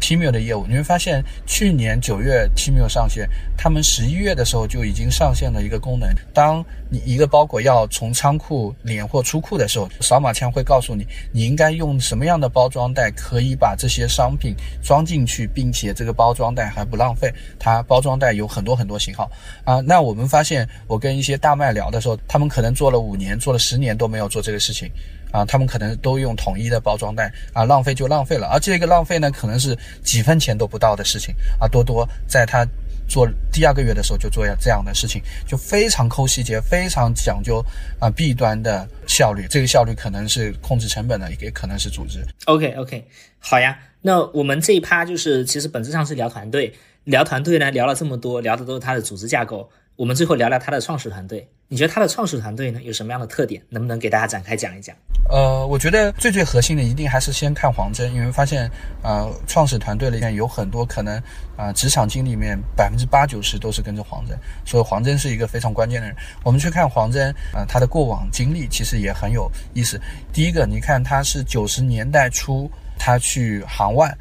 t m i l 的业务，你会发现去年九月 t m i l 上线，他们十一月的时候就已经上线了一个功能。当你一个包裹要从仓库连货出库的时候，扫码枪会告诉你，你应该用什么样的包装袋可以把这些商品装进去，并且这个包装袋还不浪费。它包装袋有很多很多型号啊。那我们发现，我跟一些大卖聊的时候，他们可能做了五年，做了十年都没有做这个事情。啊，他们可能都用统一的包装袋啊，浪费就浪费了。而这个浪费呢，可能是几分钱都不到的事情啊。多多在他做第二个月的时候就做这样的事情，就非常抠细节，非常讲究啊弊端的效率。这个效率可能是控制成本的，也可能是组织。OK OK，好呀。那我们这一趴就是其实本质上是聊团队，聊团队呢聊了这么多，聊的都是它的组织架构。我们最后聊聊它的创始团队。你觉得它的创始团队呢有什么样的特点？能不能给大家展开讲一讲？呃，我觉得最最核心的一定还是先看黄峥，因为发现啊，创始团队里面有很多可能啊，职场经历里面百分之八九十都是跟着黄峥，所以黄峥是一个非常关键的人。我们去看黄峥啊，他的过往经历其实也很有意思。第一个，你看他是九十年代初他去行外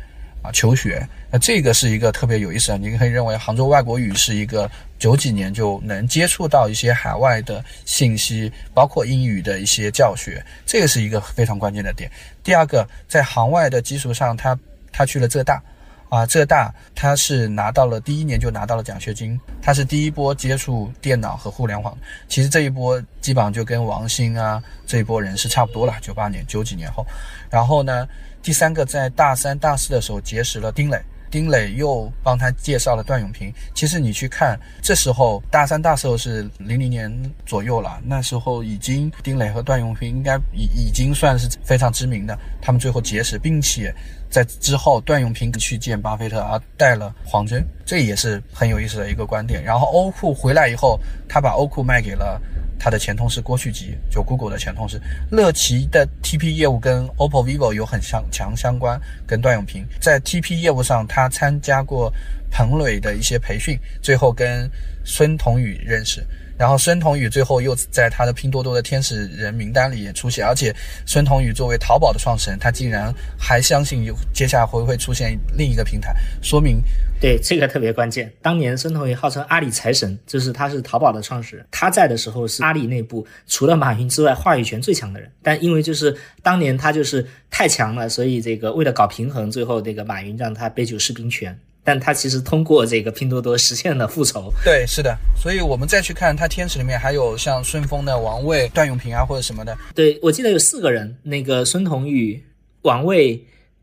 啊求学。那这个是一个特别有意思的，你可以认为杭州外国语是一个九几年就能接触到一些海外的信息，包括英语的一些教学，这个是一个非常关键的点。第二个，在杭外的基础上，他他去了浙大，啊，浙大他是拿到了第一年就拿到了奖学金，他是第一波接触电脑和互联网，其实这一波基本上就跟王兴啊这一波人是差不多了，九八年九几年后，然后呢，第三个在大三大四的时候结识了丁磊。丁磊又帮他介绍了段永平。其实你去看，这时候大三、大四是零零年左右了，那时候已经丁磊和段永平应该已已经算是非常知名的。他们最后结识，并且在之后段永平去见巴菲特，而带了黄峥，这也是很有意思的一个观点。然后欧库回来以后，他把欧库卖给了。他的前同事郭旭吉，就 Google 的前同事，乐奇的 TP 业务跟 OPPO、vivo 有很相强相关，跟段永平在 TP 业务上，他参加过彭磊的一些培训，最后跟孙彤宇认识。然后孙彤宇最后又在他的拼多多的天使人名单里也出现，而且孙彤宇作为淘宝的创始人，他竟然还相信有接下来会不会出现另一个平台，说明对这个特别关键。当年孙彤宇号称阿里财神，就是他是淘宝的创始人，他在的时候是阿里内部除了马云之外话语权最强的人，但因为就是当年他就是太强了，所以这个为了搞平衡，最后这个马云让他杯酒释兵权。但他其实通过这个拼多多实现了复仇。对，是的。所以我们再去看他天使里面还有像顺丰的王卫、段永平啊，或者什么的。对，我记得有四个人，那个孙彤宇、王卫、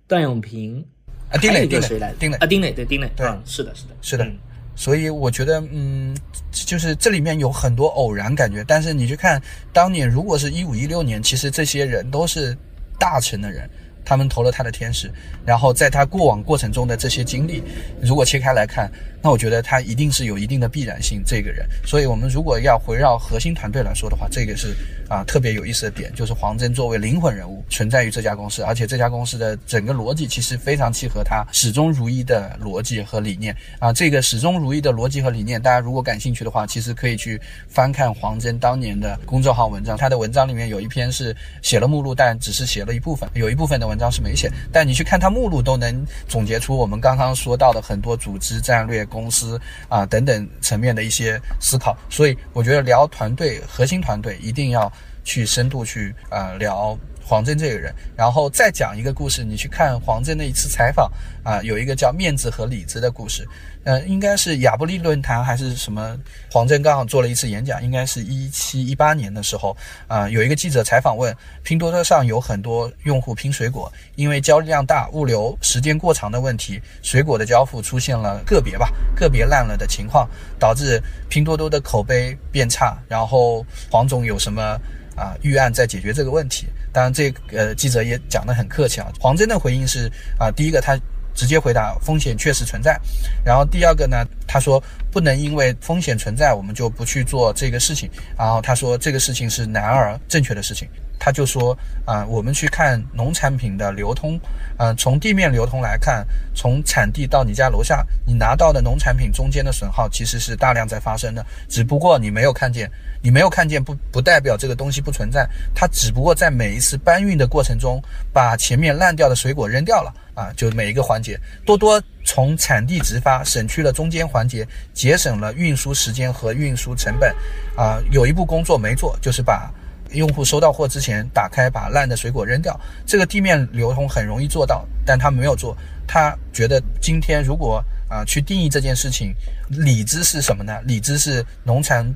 段永平啊，丁磊，丁磊谁来？丁磊啊，丁磊，对，丁磊。对，是的，是的，是的。所以我觉得，嗯，就是这里面有很多偶然感觉。但是你去看当年，如果是一五一六年，其实这些人都是大成的人。他们投了他的天使，然后在他过往过程中的这些经历，如果切开来看，那我觉得他一定是有一定的必然性。这个人，所以我们如果要围绕核心团队来说的话，这个是啊特别有意思的点，就是黄峥作为灵魂人物存在于这家公司，而且这家公司的整个逻辑其实非常契合他始终如一的逻辑和理念啊。这个始终如一的逻辑和理念，大家如果感兴趣的话，其实可以去翻看黄峥当年的公众号文章，他的文章里面有一篇是写了目录，但只是写了一部分，有一部分的文章是没写，但你去看他目录都能总结出我们刚刚说到的很多组织战略、公司啊等等层面的一些思考。所以我觉得聊团队、核心团队一定要去深度去啊聊黄峥这个人，然后再讲一个故事。你去看黄峥的一次采访啊，有一个叫面子和里子的故事。呃，应该是亚布力论坛还是什么？黄峥刚好做了一次演讲，应该是一七一八年的时候啊，有一个记者采访问，拼多多上有很多用户拼水果，因为交易量大、物流时间过长的问题，水果的交付出现了个别吧，个别烂了的情况，导致拼多多的口碑变差。然后黄总有什么啊预案在解决这个问题？当然，这个记者也讲得很客气啊。黄峥的回应是啊，第一个他。直接回答风险确实存在，然后第二个呢，他说不能因为风险存在我们就不去做这个事情，然后他说这个事情是难而正确的事情，他就说啊，我们去看农产品的流通，嗯，从地面流通来看，从产地到你家楼下，你拿到的农产品中间的损耗其实是大量在发生的，只不过你没有看见，你没有看见不不代表这个东西不存在，它只不过在每一次搬运的过程中把前面烂掉的水果扔掉了。啊，就每一个环节，多多从产地直发，省去了中间环节，节省了运输时间和运输成本。啊，有一步工作没做，就是把用户收到货之前打开，把烂的水果扔掉。这个地面流通很容易做到，但他没有做。他觉得今天如果啊去定义这件事情，理智是什么呢？理智是农产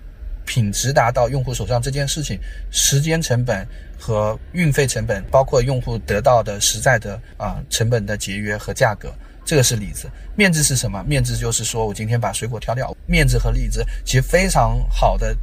品质达到用户手上这件事情，时间成本。和运费成本，包括用户得到的实在的啊成本的节约和价格，这个是里子。面子是什么？面子就是说我今天把水果挑掉。面子和里子其实非常好的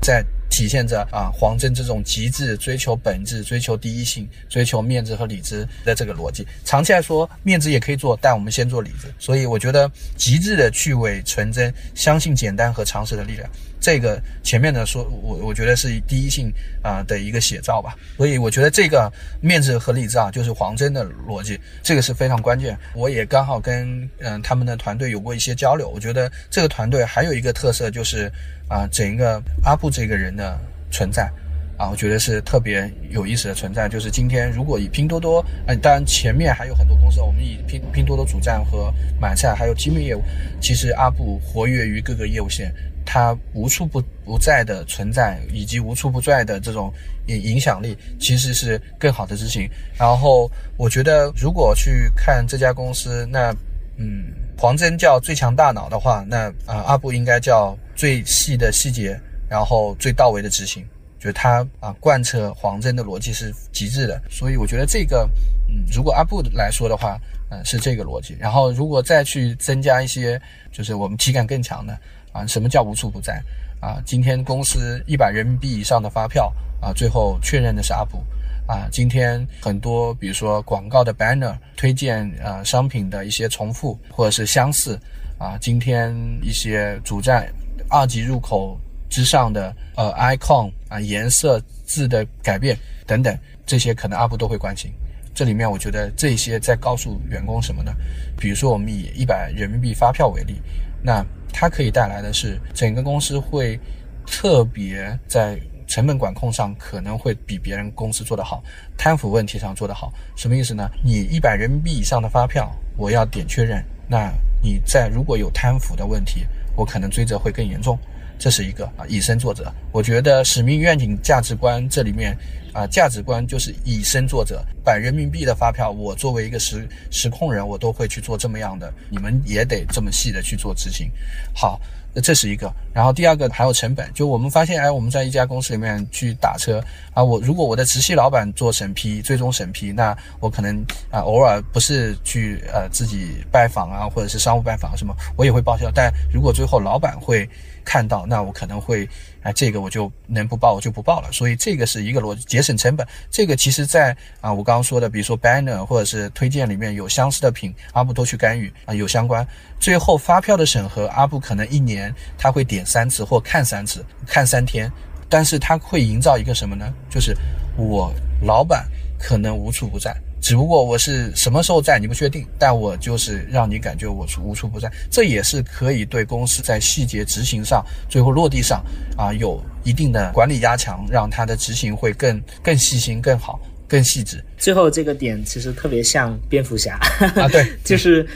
在体现着啊黄峥这种极致追求本质、追求第一性、追求面子和里子的这个逻辑。长期来说，面子也可以做，但我们先做里子。所以我觉得极致的去伪纯真，相信简单和常识的力量。这个前面的说，我我觉得是第一性啊的一个写照吧，所以我觉得这个面子和里子啊，就是黄峥的逻辑，这个是非常关键。我也刚好跟嗯他们的团队有过一些交流，我觉得这个团队还有一个特色就是啊，整一个阿布这个人的存在啊，我觉得是特别有意思的存在。就是今天如果以拼多多，嗯，当然前面还有很多公司，我们以拼拼多多主站和买菜还有机密业务，其实阿布活跃于各个业务线。它无处不不在的存在，以及无处不在的这种影响力，其实是更好的事情。然后，我觉得如果去看这家公司，那嗯，黄峥叫最强大脑的话，那啊，阿布应该叫最细的细节，然后最到位的执行。就他啊，贯彻黄峥的逻辑是极致的。所以，我觉得这个嗯，如果阿布来说的话，嗯，是这个逻辑。然后，如果再去增加一些，就是我们体感更强的。啊，什么叫无处不在？啊，今天公司一百人民币以上的发票啊，最后确认的是阿布。啊，今天很多，比如说广告的 banner 推荐啊，商品的一些重复或者是相似。啊，今天一些主站二级入口之上的呃 icon 啊，颜色字的改变等等，这些可能阿布都会关心。这里面我觉得这些在告诉员工什么呢？比如说我们以一百人民币发票为例，那。它可以带来的是，整个公司会特别在成本管控上可能会比别人公司做得好，贪腐问题上做得好。什么意思呢？你一百人民币以上的发票，我要点确认。那你在如果有贪腐的问题，我可能追责会更严重。这是一个啊，以身作则。我觉得使命、愿景、价值观这里面啊，价值观就是以身作则，百人民币的发票，我作为一个实实控人，我都会去做这么样的，你们也得这么细的去做执行。好，那这是一个。然后第二个还有成本，就我们发现，哎，我们在一家公司里面去打车啊，我如果我的直系老板做审批，最终审批，那我可能啊偶尔不是去呃自己拜访啊，或者是商务拜访什么，我也会报销。但如果最后老板会看到，那我可能会。啊，这个我就能不报我就不报了，所以这个是一个逻辑，节省成本。这个其实，在啊我刚刚说的，比如说 banner 或者是推荐里面有相似的品，阿布都去干预啊，有相关。最后发票的审核，阿布可能一年他会点三次或看三次，看三天，但是他会营造一个什么呢？就是我老板可能无处不在。只不过我是什么时候在你不确定，但我就是让你感觉我处无处不在，这也是可以对公司在细节执行上、最后落地上啊有一定的管理压强，让它的执行会更更细心、更好、更细致。最后这个点其实特别像蝙蝠侠啊，对，就是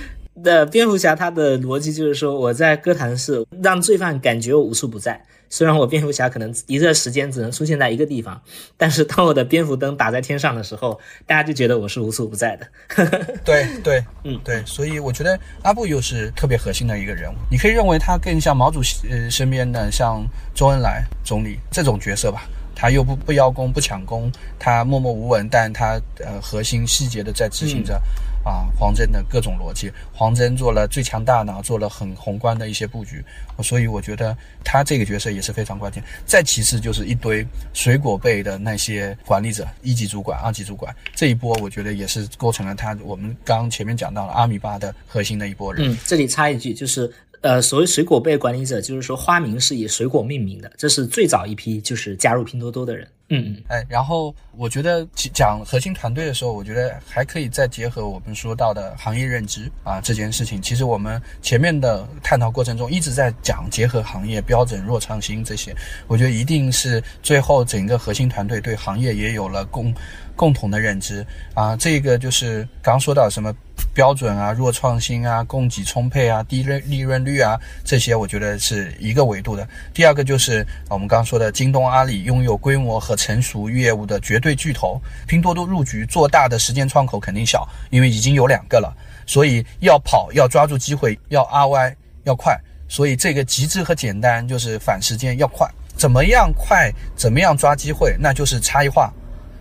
的蝙蝠侠他的逻辑就是说我在哥谭市让罪犯感觉我无处不在。虽然我蝙蝠侠可能一段时间只能出现在一个地方，但是当我的蝙蝠灯打在天上的时候，大家就觉得我是无处不在的。对对，嗯对，所以我觉得阿布又是特别核心的一个人物，你可以认为他更像毛主席呃身边的像周恩来总理这种角色吧，他又不不邀功不抢功，他默默无闻，但他呃核心细节的在执行着。啊，黄峥的各种逻辑，黄峥做了最强大脑，做了很宏观的一些布局，所以我觉得他这个角色也是非常关键。再其次就是一堆水果辈的那些管理者，一级主管、二级主管，这一波我觉得也是构成了他我们刚前面讲到了阿米巴的核心的一波人。嗯，这里插一句，就是呃，所谓水果辈管理者，就是说花名是以水果命名的，这是最早一批就是加入拼多多的人。嗯嗯，哎，然后我觉得讲核心团队的时候，我觉得还可以再结合我们说到的行业认知啊这件事情。其实我们前面的探讨过程中一直在讲结合行业标准、弱创新这些，我觉得一定是最后整个核心团队对行业也有了共共同的认知啊。这个就是刚说到什么。标准啊，弱创新啊，供给充沛啊，低利利润率啊，这些我觉得是一个维度的。第二个就是我们刚刚说的，京东、阿里拥有规模和成熟业务的绝对巨头，拼多多入局做大的时间窗口肯定小，因为已经有两个了，所以要跑，要抓住机会，要 RY 要快，所以这个极致和简单就是反时间要快，怎么样快，怎么样抓机会，那就是差异化，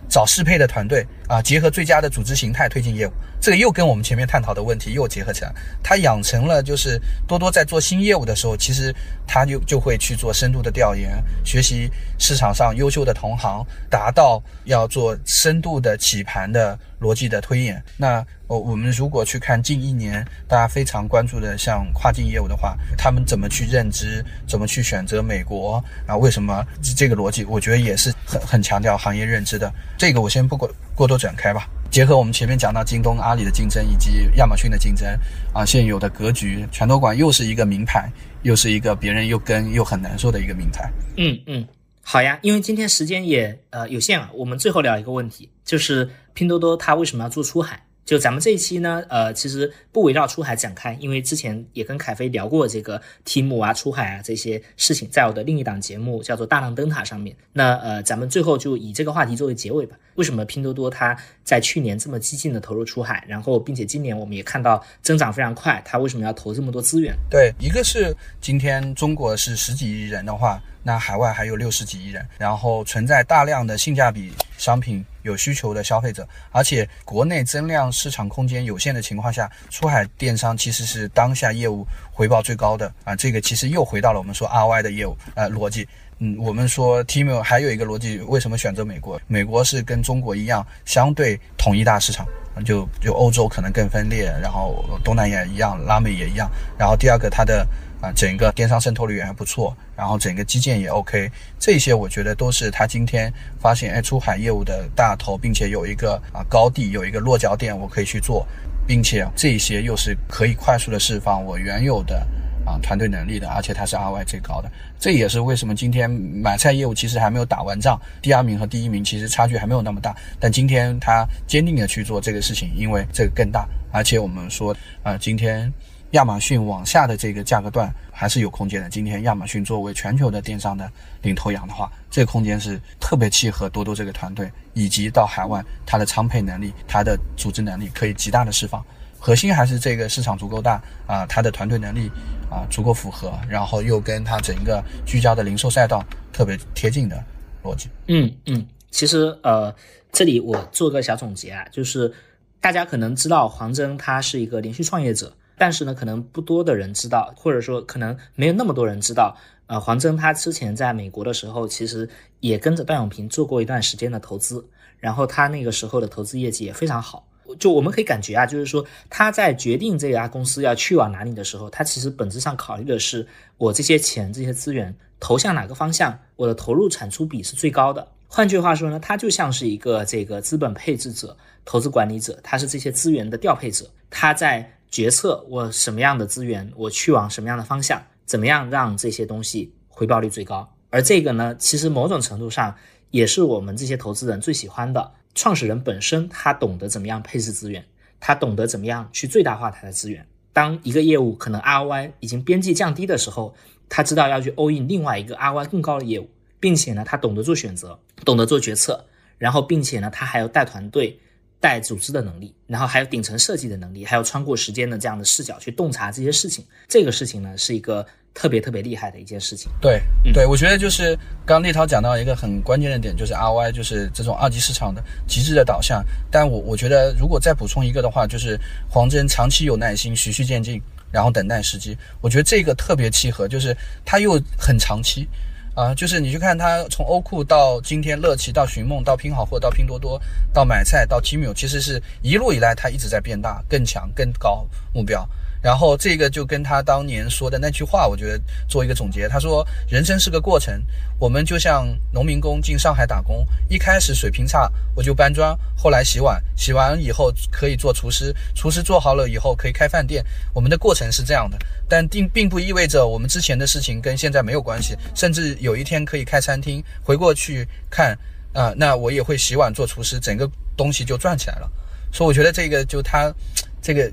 找适配的团队。啊，结合最佳的组织形态推进业务。这个又跟我们前面探讨的问题又结合起来，他养成了就是多多在做新业务的时候，其实他就就会去做深度的调研，学习市场上优秀的同行，达到要做深度的起盘的逻辑的推演。那我我们如果去看近一年大家非常关注的像跨境业务的话，他们怎么去认知，怎么去选择美国啊？为什么这个逻辑？我觉得也是很很强调行业认知的。这个我先不管过多展开吧。结合我们前面讲到京东、阿里的竞争，以及亚马逊的竞争，啊，现有的格局，全托管又是一个名牌，又是一个别人又跟又很难受的一个名牌。嗯嗯，好呀，因为今天时间也呃有限啊，我们最后聊一个问题，就是拼多多它为什么要做出海？就咱们这一期呢，呃，其实不围绕出海展开，因为之前也跟凯飞聊过这个题目啊、出海啊这些事情，在我的另一档节目叫做《大浪灯塔》上面。那呃，咱们最后就以这个话题作为结尾吧。为什么拼多多它在去年这么激进的投入出海，然后并且今年我们也看到增长非常快，它为什么要投这么多资源？对，一个是今天中国是十几亿人的话。那海外还有六十几亿人，然后存在大量的性价比商品有需求的消费者，而且国内增量市场空间有限的情况下，出海电商其实是当下业务回报最高的啊。这个其实又回到了我们说 RY 的业务呃逻辑。嗯，我们说 T M 还有一个逻辑，为什么选择美国？美国是跟中国一样相对统一大市场，就就欧洲可能更分裂，然后东南亚一样，拉美也一样。然后第二个它的。啊，整个电商渗透率也还不错，然后整个基建也 OK，这些我觉得都是他今天发现哎出海业务的大头，并且有一个啊高地，有一个落脚点，我可以去做，并且这些又是可以快速的释放我原有的啊团队能力的，而且它是 RY 最高的，这也是为什么今天买菜业务其实还没有打完仗，第二名和第一名其实差距还没有那么大，但今天他坚定的去做这个事情，因为这个更大，而且我们说啊今天。亚马逊往下的这个价格段还是有空间的。今天亚马逊作为全球的电商的领头羊的话，这个空间是特别契合多多这个团队，以及到海外它的仓配能力、它的组织能力可以极大的释放。核心还是这个市场足够大啊，它的团队能力啊足够符合，然后又跟它整个聚焦的零售赛道特别贴近的逻辑。嗯嗯，其实呃，这里我做个小总结啊，就是大家可能知道黄峥他是一个连续创业者，但是呢，可能不多的人知道，或者说可能没有那么多人知道，呃，黄峥他之前在美国的时候，其实也跟着段永平做过一段时间的投资，然后他那个时候的投资业绩也非常好。就我们可以感觉啊，就是说他在决定这家公司要去往哪里的时候，他其实本质上考虑的是我这些钱、这些资源投向哪个方向，我的投入产出比是最高的。换句话说呢，他就像是一个这个资本配置者、投资管理者，他是这些资源的调配者，他在决策我什么样的资源，我去往什么样的方向，怎么样让这些东西回报率最高。而这个呢，其实某种程度上也是我们这些投资人最喜欢的。创始人本身他懂得怎么样配置资源，他懂得怎么样去最大化他的资源。当一个业务可能 ROI 已经边际降低的时候，他知道要去 all in 另外一个 ROI 更高的业务，并且呢，他懂得做选择，懂得做决策，然后并且呢，他还要带团队、带组织的能力，然后还有顶层设计的能力，还有穿过时间的这样的视角去洞察这些事情。这个事情呢，是一个。特别特别厉害的一件事情。对，对我觉得就是刚刚立涛讲到一个很关键的点，就是 ROI，就是这种二级市场的极致的导向。但我我觉得如果再补充一个的话，就是黄峥长期有耐心，循序渐进，然后等待时机。我觉得这个特别契合，就是他又很长期，啊，就是你去看它从欧酷到今天乐奇到寻梦到拼好货到拼多多到买菜到 Tmall，其实是一路以来它一直在变大、更强、更高目标。然后这个就跟他当年说的那句话，我觉得做一个总结。他说：“人生是个过程，我们就像农民工进上海打工，一开始水平差，我就搬砖，后来洗碗，洗完以后可以做厨师，厨师做好了以后可以开饭店。我们的过程是这样的，但并并不意味着我们之前的事情跟现在没有关系，甚至有一天可以开餐厅，回过去看啊，那我也会洗碗做厨师，整个东西就转起来了。所以我觉得这个就他这个。”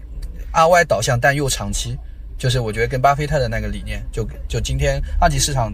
RY 导向，但又长期，就是我觉得跟巴菲特的那个理念，就就今天二级市场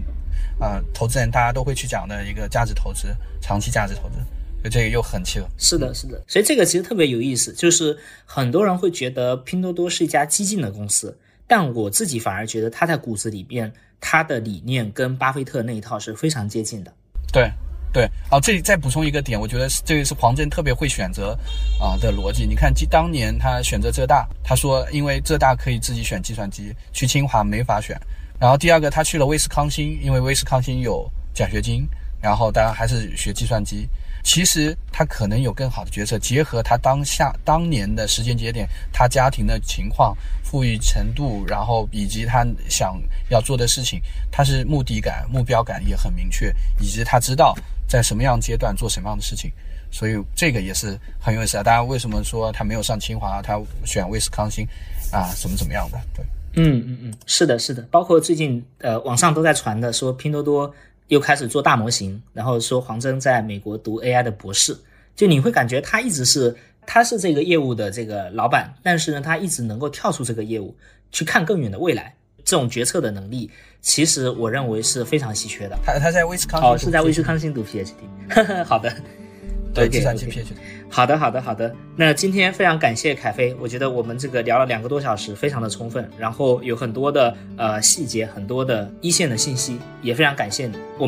啊，投资人大家都会去讲的一个价值投资，长期价值投资，就这个又很契合。是的，是的，所以这个其实特别有意思，就是很多人会觉得拼多多是一家激进的公司，但我自己反而觉得它在骨子里边，它的理念跟巴菲特那一套是非常接近的。对。对，哦，这里再补充一个点，我觉得这个是黄峥特别会选择啊的逻辑。你看，当年他选择浙大，他说因为浙大可以自己选计算机，去清华没法选。然后第二个，他去了威斯康星，因为威斯康星有奖学金，然后当然还是学计算机。其实他可能有更好的决策，结合他当下当年的时间节点，他家庭的情况、富裕程度，然后以及他想要做的事情，他是目的感、目标感也很明确，以及他知道。在什么样阶段做什么样的事情，所以这个也是很有意思啊。大家为什么说他没有上清华，他选威斯康星啊？怎么怎么样的？对，嗯嗯嗯，是的，是的。包括最近呃，网上都在传的，说拼多多又开始做大模型，然后说黄峥在美国读 AI 的博士，就你会感觉他一直是他是这个业务的这个老板，但是呢，他一直能够跳出这个业务去看更远的未来。这种决策的能力，其实我认为是非常稀缺的。他他在威斯康哦，是在威斯康星读 PhD。好的，对计算机 PhD。好的，好的，好的。那今天非常感谢凯飞，我觉得我们这个聊了两个多小时，非常的充分，然后有很多的呃细节，很多的一线的信息，也非常感谢你。我。